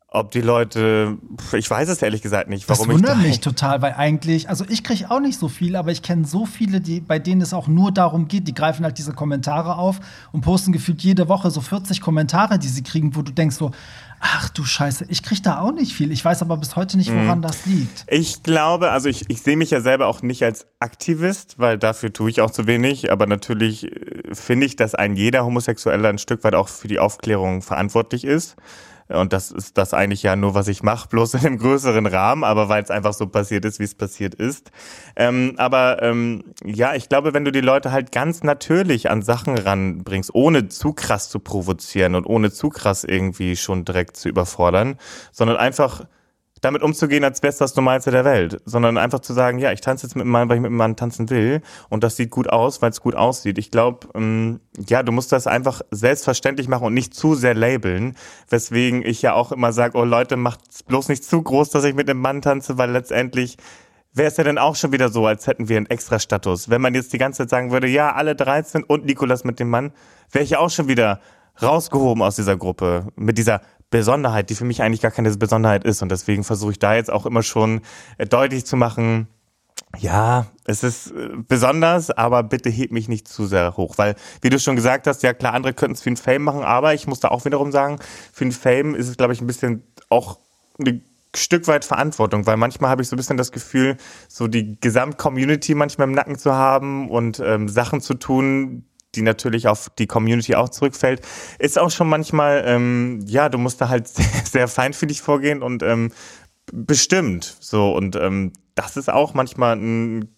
ob die Leute, ich weiß es ehrlich gesagt nicht, warum das wundert mich total, weil eigentlich, also ich kriege auch nicht so viel, aber ich kenne so viele, die, bei denen es auch nur darum geht, die greifen halt diese Kommentare auf und posten gefühlt jede Woche so 40 Kommentare, die sie kriegen, wo du denkst so, ach du Scheiße, ich kriege da auch nicht viel. Ich weiß aber bis heute nicht, woran mhm. das liegt. Ich glaube, also ich, ich sehe mich ja selber auch nicht als Aktivist, weil dafür tue ich auch zu wenig, aber natürlich äh, finde ich, dass ein jeder Homosexueller ein Stück weit auch für die Aufklärung verantwortlich ist. Und das ist das eigentlich ja nur, was ich mache, bloß in einem größeren Rahmen, aber weil es einfach so passiert ist, wie es passiert ist. Ähm, aber ähm, ja, ich glaube, wenn du die Leute halt ganz natürlich an Sachen ranbringst, ohne zu krass zu provozieren und ohne zu krass irgendwie schon direkt zu überfordern, sondern einfach damit umzugehen, als wäre es das Normalste der Welt, sondern einfach zu sagen, ja, ich tanze jetzt mit einem Mann, weil ich mit einem Mann tanzen will und das sieht gut aus, weil es gut aussieht. Ich glaube, ähm, ja, du musst das einfach selbstverständlich machen und nicht zu sehr labeln, weswegen ich ja auch immer sage, oh Leute, macht bloß nicht zu groß, dass ich mit einem Mann tanze, weil letztendlich wäre es ja dann auch schon wieder so, als hätten wir einen extra Status. Wenn man jetzt die ganze Zeit sagen würde, ja, alle 13 und Nikolas mit dem Mann, wäre ich ja auch schon wieder rausgehoben aus dieser Gruppe mit dieser Besonderheit, die für mich eigentlich gar keine Besonderheit ist. Und deswegen versuche ich da jetzt auch immer schon äh, deutlich zu machen, ja, es ist äh, besonders, aber bitte heb mich nicht zu sehr hoch, weil, wie du schon gesagt hast, ja klar, andere könnten es für einen Fame machen, aber ich muss da auch wiederum sagen, für einen Fame ist es, glaube ich, ein bisschen auch ein Stück weit Verantwortung, weil manchmal habe ich so ein bisschen das Gefühl, so die Gesamt-Community manchmal im Nacken zu haben und ähm, Sachen zu tun, die natürlich auf die Community auch zurückfällt, ist auch schon manchmal, ähm, ja, du musst da halt [LAUGHS] sehr, sehr feinfühlig vorgehen und ähm, bestimmt. So und ähm, das ist auch manchmal ein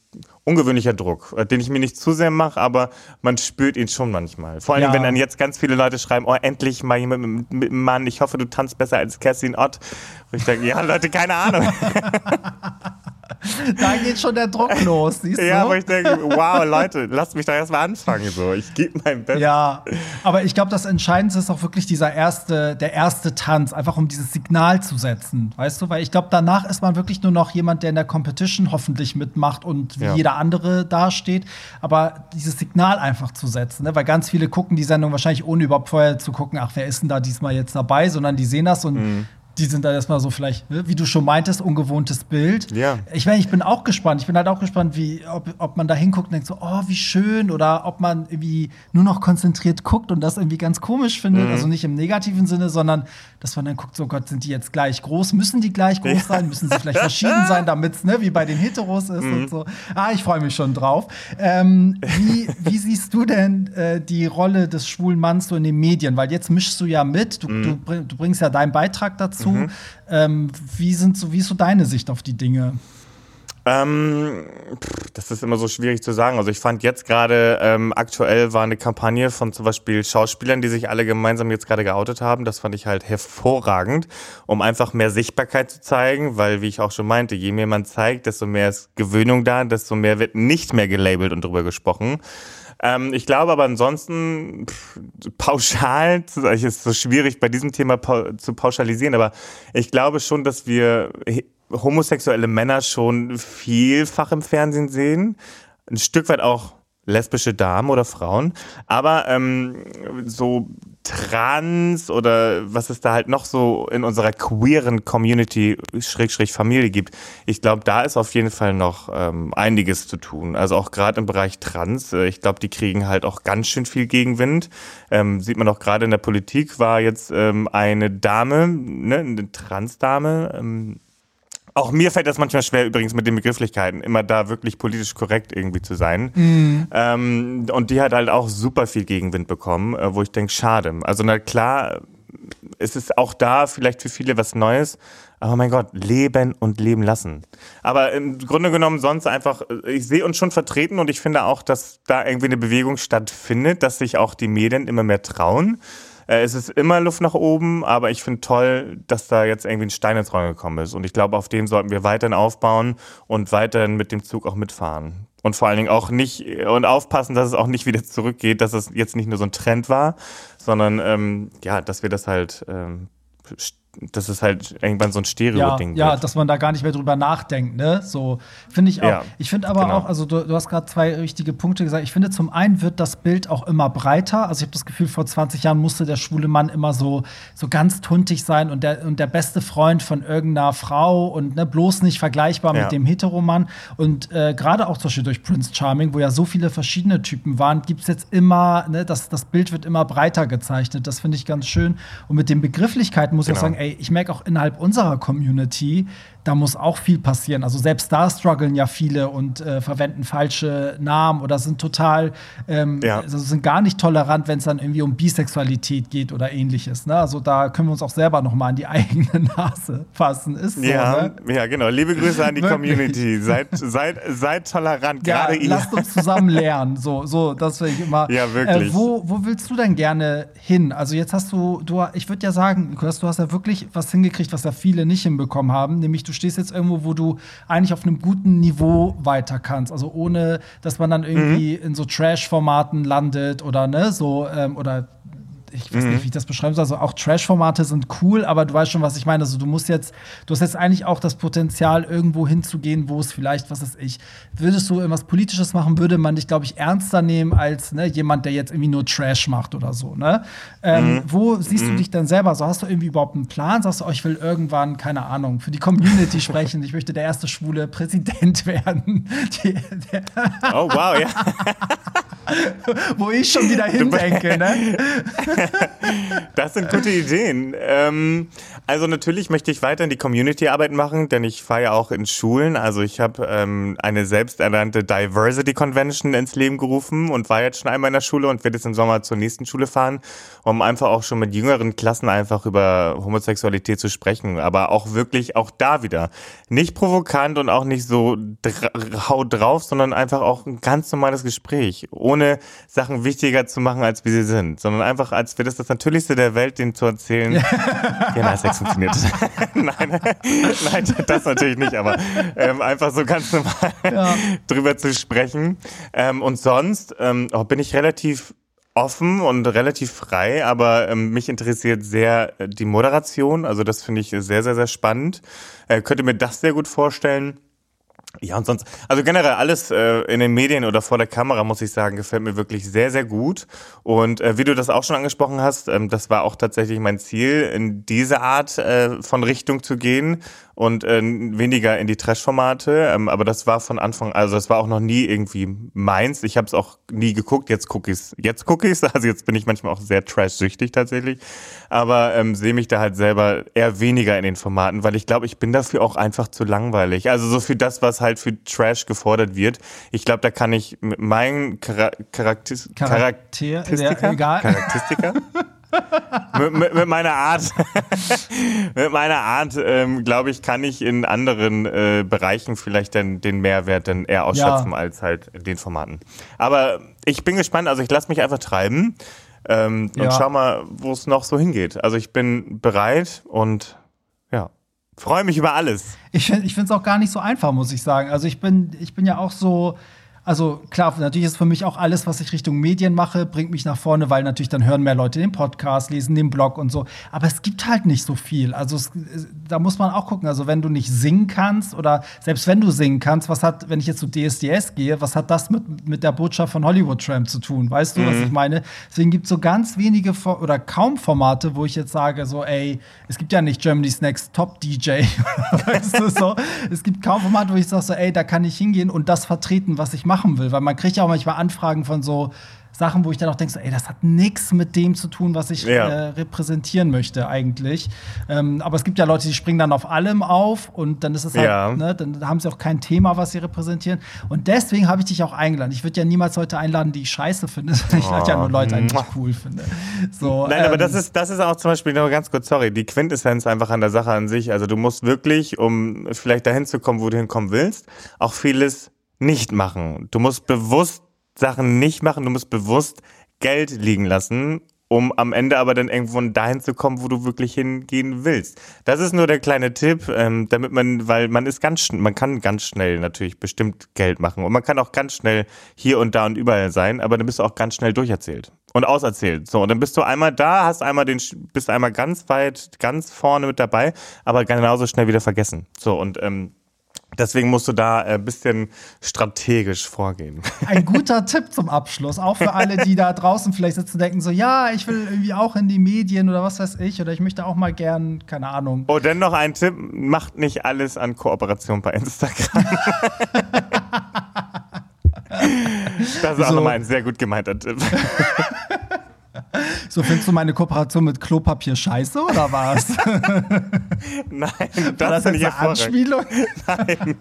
ungewöhnlicher Druck, äh, den ich mir nicht zu sehr mache, aber man spürt ihn schon manchmal. Vor allem, ja. wenn dann jetzt ganz viele Leute schreiben, oh, endlich mal jemand mit, mit einem Mann, ich hoffe, du tanzt besser als Kerstin Ott. Und ich denke, ja, Leute, keine Ahnung. [LAUGHS] da geht schon der Druck los, siehst du? Ja, aber ich denke, wow, Leute, lasst mich da erstmal anfangen. So. Ich gebe mein Bestes. Ja, aber ich glaube, das Entscheidendste ist auch wirklich dieser erste, der erste Tanz, einfach um dieses Signal zu setzen, weißt du? Weil ich glaube, danach ist man wirklich nur noch jemand, der in der Competition hoffentlich mitmacht und wie ja. jeder andere dasteht. Aber dieses Signal einfach zu setzen, ne? weil ganz viele gucken die Sendung wahrscheinlich ohne überhaupt vorher zu gucken, ach, wer ist denn da diesmal jetzt dabei, sondern die sehen das und mhm die sind da erstmal so vielleicht, ne, wie du schon meintest, ungewohntes Bild. Ja. Ich meine, ich bin auch gespannt. Ich bin halt auch gespannt, wie, ob, ob man da hinguckt und denkt so, oh, wie schön, oder ob man irgendwie nur noch konzentriert guckt und das irgendwie ganz komisch findet. Mhm. Also nicht im negativen Sinne, sondern dass man dann guckt, so Gott, sind die jetzt gleich groß? Müssen die gleich groß sein? Müssen sie vielleicht verschieden sein, damit es ne, wie bei den Heteros ist mhm. und so. Ah, ich freue mich schon drauf. Ähm, wie, wie siehst du denn äh, die Rolle des schwulen Manns so in den Medien? Weil jetzt mischst du ja mit, du, mhm. du, du bringst ja deinen Beitrag dazu. Mhm. Ähm, wie, sind so, wie ist so deine Sicht auf die Dinge? Ähm, das ist immer so schwierig zu sagen. Also ich fand jetzt gerade ähm, aktuell war eine Kampagne von zum Beispiel Schauspielern, die sich alle gemeinsam jetzt gerade geoutet haben. Das fand ich halt hervorragend, um einfach mehr Sichtbarkeit zu zeigen, weil wie ich auch schon meinte, je mehr man zeigt, desto mehr ist Gewöhnung da, desto mehr wird nicht mehr gelabelt und drüber gesprochen. Ähm, ich glaube aber ansonsten pff, pauschal, [LAUGHS] es ist so schwierig bei diesem Thema zu pauschalisieren, aber ich glaube schon, dass wir homosexuelle Männer schon vielfach im Fernsehen sehen. Ein Stück weit auch lesbische Damen oder Frauen, aber ähm, so trans oder was es da halt noch so in unserer queeren Community Schrägstrich Familie gibt. Ich glaube, da ist auf jeden Fall noch ähm, einiges zu tun. Also auch gerade im Bereich Trans. Äh, ich glaube, die kriegen halt auch ganz schön viel Gegenwind. Ähm, sieht man auch gerade in der Politik war jetzt ähm, eine Dame, ne, eine Transdame, ähm, auch mir fällt das manchmal schwer, übrigens mit den Begrifflichkeiten, immer da wirklich politisch korrekt irgendwie zu sein. Mhm. Ähm, und die hat halt auch super viel Gegenwind bekommen, äh, wo ich denke, schade. Also na klar, es ist auch da vielleicht für viele was Neues, aber mein Gott, leben und leben lassen. Aber im Grunde genommen sonst einfach, äh, ich sehe uns schon vertreten und ich finde auch, dass da irgendwie eine Bewegung stattfindet, dass sich auch die Medien immer mehr trauen. Äh, es ist immer Luft nach oben, aber ich finde toll, dass da jetzt irgendwie ein Stein ins Rollen gekommen ist. Und ich glaube, auf dem sollten wir weiterhin aufbauen und weiterhin mit dem Zug auch mitfahren. Und vor allen Dingen auch nicht und aufpassen, dass es auch nicht wieder zurückgeht, dass es jetzt nicht nur so ein Trend war, sondern ähm, ja, dass wir das halt ähm, dass es halt irgendwann so ein Stereo-Ding ja. Ja, dass man da gar nicht mehr drüber nachdenkt, ne? So finde ich auch. Ja, ich finde aber genau. auch, also du, du hast gerade zwei richtige Punkte gesagt. Ich finde, zum einen wird das Bild auch immer breiter. Also ich habe das Gefühl, vor 20 Jahren musste der schwule Mann immer so, so ganz tuntig sein und der, und der beste Freund von irgendeiner Frau und ne, bloß nicht vergleichbar ja. mit dem Heteromann. Und äh, gerade auch zum Beispiel durch Prince Charming, wo ja so viele verschiedene Typen waren, gibt es jetzt immer, ne, das, das Bild wird immer breiter gezeichnet. Das finde ich ganz schön. Und mit den Begrifflichkeiten muss genau. ich auch sagen, ey, ich merke auch innerhalb unserer Community, da muss auch viel passieren. Also selbst da strugglen ja viele und äh, verwenden falsche Namen oder sind total, ähm, ja. also sind gar nicht tolerant, wenn es dann irgendwie um Bisexualität geht oder ähnliches. Ne? Also da können wir uns auch selber noch mal an die [LAUGHS] eigene Nase fassen. Ist so, ja, ne? ja, genau. Liebe Grüße an die [LAUGHS] Community. Seid, seid, seid tolerant, ja, gerade ihr. Lasst uns zusammen lernen. So, so, das will ich immer. [LAUGHS] Ja, wirklich. Äh, wo, wo willst du denn gerne hin? Also jetzt hast du, du ich würde ja sagen, du hast ja wirklich was hingekriegt, was ja viele nicht hinbekommen haben, nämlich du stehst jetzt irgendwo, wo du eigentlich auf einem guten Niveau weiter kannst. Also ohne, dass man dann irgendwie mhm. in so Trash-Formaten landet oder ne, so, ähm, oder ich weiß mhm. nicht, wie ich das beschreiben soll. Also auch Trash-Formate sind cool, aber du weißt schon, was ich meine. Also du musst jetzt, du hast jetzt eigentlich auch das Potenzial, irgendwo hinzugehen, wo es vielleicht, was weiß ich, würdest du irgendwas Politisches machen, würde man dich, glaube ich, ernster nehmen als ne, jemand, der jetzt irgendwie nur Trash macht oder so. Ne? Ähm, mhm. Wo siehst du mhm. dich denn selber? So hast du irgendwie überhaupt einen Plan? Sagst du, oh, ich will irgendwann, keine Ahnung, für die Community [LAUGHS] sprechen. Ich möchte der erste schwule Präsident [LAUGHS] werden. Die, oh, wow, ja. [LAUGHS] wo ich schon wieder hindenke, ne? Das sind gute Ideen. Ähm, also natürlich möchte ich weiter in die Community-Arbeit machen, denn ich fahre ja auch in Schulen. Also ich habe ähm, eine selbsternannte Diversity Convention ins Leben gerufen und war jetzt schon einmal in der Schule und werde jetzt im Sommer zur nächsten Schule fahren, um einfach auch schon mit jüngeren Klassen einfach über Homosexualität zu sprechen. Aber auch wirklich auch da wieder nicht provokant und auch nicht so haut drauf, sondern einfach auch ein ganz normales Gespräch, ohne Sachen wichtiger zu machen, als wie sie sind, sondern einfach als wäre das das Natürlichste der Welt, denen zu erzählen, [LAUGHS] Sex funktioniert. [LAUGHS] nein, nein, das natürlich nicht, aber ähm, einfach so ganz normal ja. drüber zu sprechen. Ähm, und sonst ähm, oh, bin ich relativ offen und relativ frei, aber ähm, mich interessiert sehr äh, die Moderation. Also das finde ich sehr, sehr, sehr spannend. Äh, könnte mir das sehr gut vorstellen. Ja, und sonst, also generell alles äh, in den Medien oder vor der Kamera, muss ich sagen, gefällt mir wirklich sehr, sehr gut. Und äh, wie du das auch schon angesprochen hast, ähm, das war auch tatsächlich mein Ziel, in diese Art äh, von Richtung zu gehen und äh, weniger in die Trash-Formate. Ähm, aber das war von Anfang, also das war auch noch nie irgendwie meins. Ich habe es auch nie geguckt. Jetzt gucke ich Jetzt gucke ich [LAUGHS] Also jetzt bin ich manchmal auch sehr trash-süchtig tatsächlich. Aber ähm, sehe mich da halt selber eher weniger in den Formaten, weil ich glaube, ich bin dafür auch einfach zu langweilig. Also so für das, was halt für Trash gefordert wird. Ich glaube, da kann ich mit meinen Chara Charaktis Charakter Charakteristika, ja, Charakteristika [LAUGHS] mit, mit, mit, meiner Art, [LAUGHS] mit meiner Art, ähm, glaube ich, kann ich in anderen äh, Bereichen vielleicht dann den Mehrwert dann eher ausschöpfen ja. als halt in den Formaten. Aber ich bin gespannt, also ich lasse mich einfach treiben ähm, ja. und schau mal, wo es noch so hingeht. Also ich bin bereit und ja, freue mich über alles. Ich, ich finde es auch gar nicht so einfach, muss ich sagen. Also ich bin, ich bin ja auch so also klar, natürlich ist für mich auch alles, was ich Richtung Medien mache, bringt mich nach vorne, weil natürlich dann hören mehr Leute den Podcast, lesen den Blog und so. Aber es gibt halt nicht so viel. Also es, da muss man auch gucken. Also wenn du nicht singen kannst oder selbst wenn du singen kannst, was hat, wenn ich jetzt zu DSDS gehe, was hat das mit, mit der Botschaft von Hollywood Tramp zu tun? Weißt du, mhm. was ich meine? Deswegen gibt es so ganz wenige oder kaum Formate, wo ich jetzt sage, so, ey, es gibt ja nicht Germany's Next Top DJ. [LAUGHS] weißt du so? Es gibt kaum Formate, wo ich sage, so, ey, da kann ich hingehen und das vertreten, was ich mache machen will. Weil man kriegt ja auch manchmal Anfragen von so Sachen, wo ich dann auch denke, so, ey, das hat nichts mit dem zu tun, was ich ja. äh, repräsentieren möchte eigentlich. Ähm, aber es gibt ja Leute, die springen dann auf allem auf und dann ist es halt, ja. ne, dann haben sie auch kein Thema, was sie repräsentieren. Und deswegen habe ich dich auch eingeladen. Ich würde ja niemals Leute einladen, die ich scheiße finde. [LAUGHS] ich oh. ja nur Leute ein, die ich cool finde. So, Nein, ähm, aber das ist, das ist auch zum Beispiel nur ganz kurz, sorry, die Quintessenz einfach an der Sache an sich. Also du musst wirklich, um vielleicht dahin zu kommen, wo du hinkommen willst, auch vieles nicht machen. Du musst bewusst Sachen nicht machen, du musst bewusst Geld liegen lassen, um am Ende aber dann irgendwo dahin zu kommen, wo du wirklich hingehen willst. Das ist nur der kleine Tipp, ähm, damit man, weil man ist ganz, man kann ganz schnell natürlich bestimmt Geld machen und man kann auch ganz schnell hier und da und überall sein, aber dann bist du auch ganz schnell durcherzählt und auserzählt. So, und dann bist du einmal da, hast einmal den, bist einmal ganz weit, ganz vorne mit dabei, aber genauso schnell wieder vergessen. So, und ähm, Deswegen musst du da ein bisschen strategisch vorgehen. [LAUGHS] Ein guter Tipp zum Abschluss, auch für alle, die da draußen vielleicht sitzen und denken so, ja, ich will irgendwie auch in die Medien oder was weiß ich, oder ich möchte auch mal gern, keine Ahnung. Oh, dann noch ein Tipp, macht nicht alles an Kooperation bei Instagram. [LAUGHS] das ist auch so. nochmal ein sehr gut gemeinter Tipp. [LAUGHS] So findest du meine Kooperation mit Klopapier scheiße oder was? [LAUGHS] Nein, das, War das jetzt eine. Anspielung? Nein.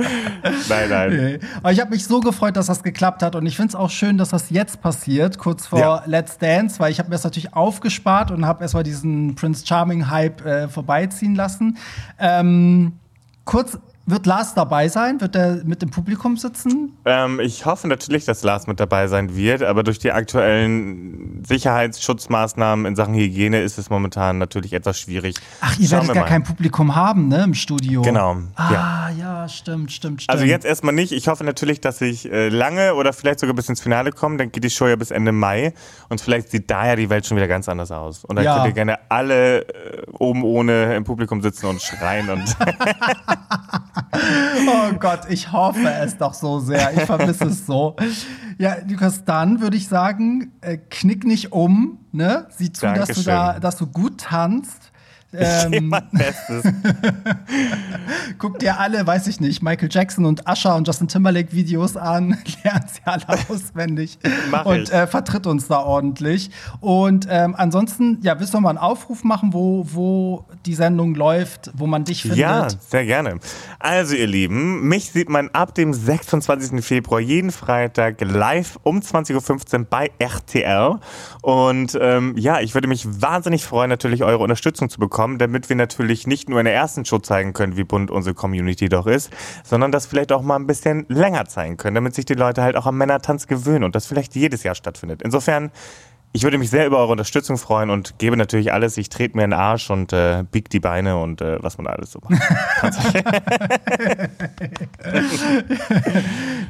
[LAUGHS] nein, nein. Nee. Aber ich habe mich so gefreut, dass das geklappt hat und ich finde es auch schön, dass das jetzt passiert, kurz vor Ja. Let's Dance, weil ich habe mir das natürlich aufgespart und habe erstmal diesen Prince Charming Hype äh, vorbeiziehen lassen. Ähm, kurz, wird Lars dabei sein? Wird er mit dem Publikum sitzen? Ähm, ich hoffe natürlich, dass Lars mit dabei sein wird, aber durch die aktuellen Sicherheitsschutzmaßnahmen in Sachen Hygiene ist es momentan natürlich etwas schwierig. Ach, ihr Schauen werdet gar mal. kein Publikum haben, ne, im Studio. Genau, Ah, ja, stimmt, stimmt, stimmt. Also jetzt erstmal nicht. Ich hoffe natürlich, dass ich äh, lange oder vielleicht sogar bis ins Finale komme. Dann geht die Show ja bis Ende Mai und vielleicht sieht da ja die Welt schon wieder ganz anders aus. Und dann Ja. könnt ihr gerne alle äh, oben ohne im Publikum sitzen und schreien und [LAUGHS] [LAUGHS] Oh Gott, ich hoffe es doch so sehr. Ich vermisse es so. Ja, Lukas, dann würde ich sagen, äh, knick nicht um, ne? Sieh zu, dass du da, dass du gut tanzt. Ähm, Bestes. [LAUGHS] guck dir alle, weiß ich nicht, Michael Jackson und Usher und Justin Timberlake Videos an, [LAUGHS] lern sie alle auswendig und äh, vertritt uns da ordentlich. Und ähm, ansonsten, ja, willst du mal einen Aufruf machen, wo, wo die Sendung läuft, wo man dich findet? Ja, sehr gerne. Also ihr Lieben, mich sieht man ab dem 26. Februar jeden Freitag live um 20.15 Uhr bei RTL. Und ähm, ja, ich würde mich wahnsinnig freuen, natürlich eure Unterstützung zu bekommen, damit wir natürlich nicht nur in der ersten Show zeigen können, wie bunt unsere Community doch ist, sondern das vielleicht auch mal ein bisschen länger zeigen können, damit sich die Leute halt auch am Männertanz gewöhnen und das vielleicht jedes Jahr stattfindet. Insofern ich würde mich sehr über eure Unterstützung freuen und gebe natürlich alles. Ich trete mir in den Arsch und äh, bieg die Beine und äh, was man alles so macht. [LAUGHS]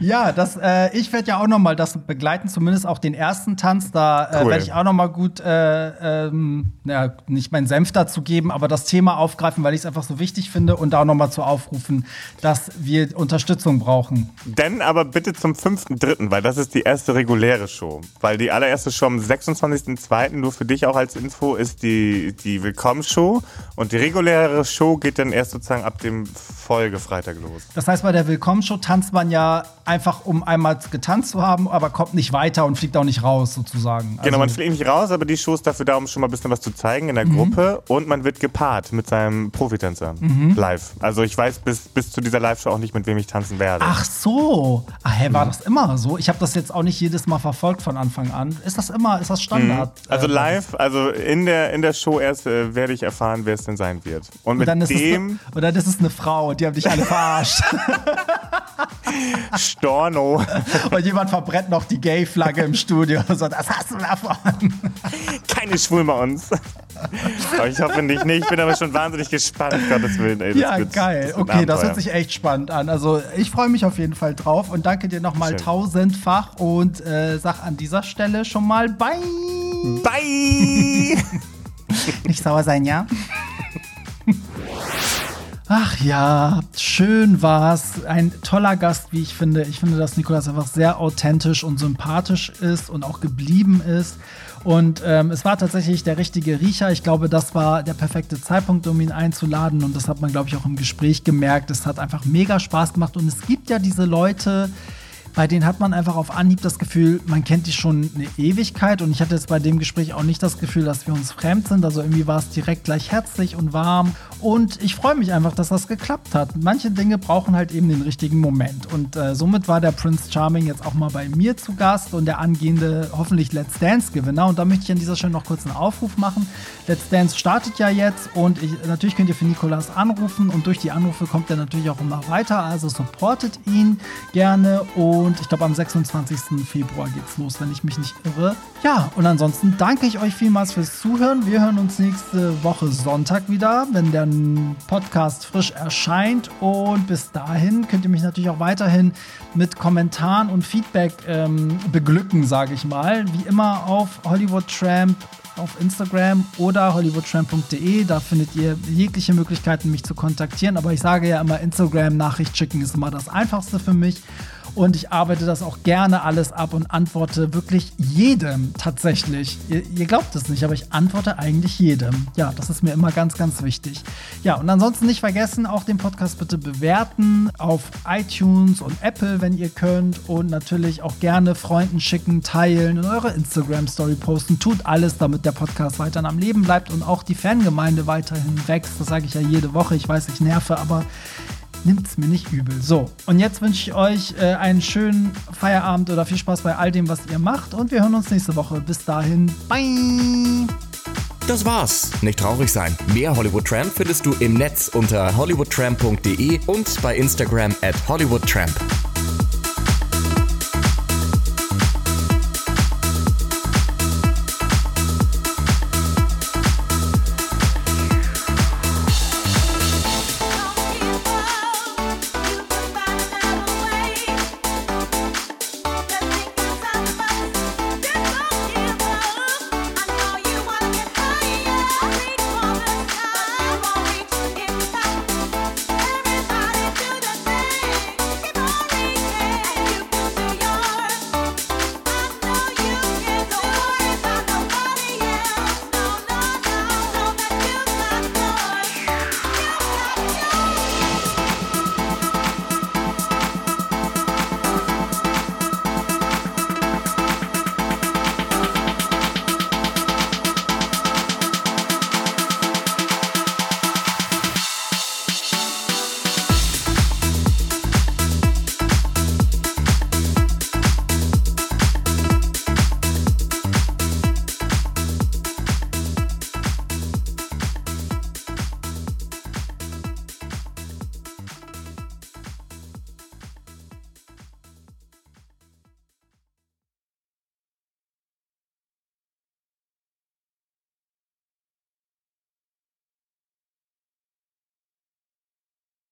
Ja, das, äh, ich werde ja auch noch mal das begleiten, zumindest auch den ersten Tanz. Da äh, Cool. werde ich auch noch mal gut, äh, ähm, ja, nicht meinen Senf dazu geben, aber das Thema aufgreifen, weil ich es einfach so wichtig finde und da auch noch mal zu aufrufen, dass wir Unterstützung brauchen. Dann aber bitte zum 5.3., weil das ist die erste reguläre Show. Weil die allererste Show am 26.2., nur für dich auch als Info, ist die, die Willkommensshow. Und die reguläre Show geht dann erst sozusagen ab dem Folgefreitag los. Das heißt, bei der Willkommensshow tanzt man ja einfach, um einmal getanzt zu haben, aber kommt nicht weiter und fliegt auch nicht raus, sozusagen. Genau, man Also- fliegt nicht raus, aber die Show ist dafür da, um schon mal ein bisschen was zu zeigen in der Mhm. Gruppe. Und man wird gepaart mit seinem Profitänzer Mhm. live. Also ich weiß bis, bis zu dieser Live-Show auch nicht, mit wem ich tanzen werde. Ach so. Ah, hä, war das immer so? Ich habe das jetzt auch nicht jedes Mal verfolgt von Anfang an. Ist das immer, ist das Standard? Also Äh, live, also in der, in der Show erst äh, werde ich erfahren, wer es denn sein wird. Und Und mit dann ist dem es, oder das ist eine Frau, die haben dich alle verarscht. [LAUGHS] Storno, Und jemand verbrennt noch die Gay-Flagge im Studio. So, das hast du davon. keine Schwulen bei uns. aber ich hoffe nicht, nee, ich bin aber schon wahnsinnig gespannt, Gottes Willen. Ey, Ja, wird, geil. Das okay, das hört sich echt spannend an. Also ich freue mich auf jeden Fall drauf und danke dir nochmal tausendfach und äh, sag an dieser Stelle schon mal Bye. Bye! Nicht sauer sein, ja? Ach ja, schön war's. Ein toller Gast, wie ich finde. Ich finde, dass Nikolas einfach sehr authentisch und sympathisch ist und auch geblieben ist. Und ähm, es war tatsächlich der richtige Riecher. Ich glaube, das war der perfekte Zeitpunkt, um ihn einzuladen. Und das hat man, glaube ich, auch im Gespräch gemerkt. Es hat einfach mega Spaß gemacht. Und es gibt ja diese Leute, bei denen hat man einfach auf Anhieb das Gefühl, man kennt die schon eine Ewigkeit. Und ich hatte jetzt bei dem Gespräch auch nicht das Gefühl, dass wir uns fremd sind. Also irgendwie war es direkt gleich herzlich und warm. Und ich freue mich einfach, dass das geklappt hat. Manche Dinge brauchen halt eben den richtigen Moment. Und äh, somit war der Prince Charming jetzt auch mal bei mir zu Gast und der angehende hoffentlich Let's Dance-Gewinner. Und da möchte ich an dieser Stelle noch kurz einen Aufruf machen. Let's Dance startet ja jetzt und ich, natürlich könnt ihr für Nikolas anrufen und durch die Anrufe kommt er natürlich auch immer weiter. Also supportet ihn gerne und ich glaube am 26. Februar geht's los, wenn ich mich nicht irre. Ja, und ansonsten danke ich euch vielmals fürs Zuhören. Wir hören uns nächste Woche Sonntag wieder, wenn der Podcast frisch erscheint. Und bis dahin könnt ihr mich natürlich auch weiterhin mit Kommentaren und Feedback ähm, beglücken, sage ich mal. Wie immer auf Hollywood Tramp auf Instagram oder hollywoodtramp.de. Da findet ihr jegliche Möglichkeiten, mich zu kontaktieren. Aber ich sage ja immer, Instagram-Nachricht schicken ist immer das Einfachste für mich. Und ich arbeite das auch gerne alles ab und antworte wirklich jedem tatsächlich. Ihr, ihr glaubt es nicht, aber ich antworte eigentlich jedem. Ja, das ist mir immer ganz, ganz wichtig. Ja, und ansonsten nicht vergessen, auch den Podcast bitte bewerten auf iTunes und Apple, wenn ihr könnt und natürlich auch gerne Freunden schicken, teilen in eure Instagram-Story posten. Tut alles, damit der Podcast weiterhin am Leben bleibt und auch die Fangemeinde weiterhin wächst. Das sage ich ja jede Woche. Ich weiß, ich nerve, aber nimmt es mir nicht übel. So, und jetzt wünsche ich euch äh, einen schönen Feierabend oder viel Spaß bei all dem, was ihr macht. Und wir hören uns nächste Woche. Bis dahin, bye! Das war's. Nicht traurig sein. Mehr Hollywood Tramp findest du im Netz unter hollywoodtramp.de und bei Instagram at hollywoodtramp.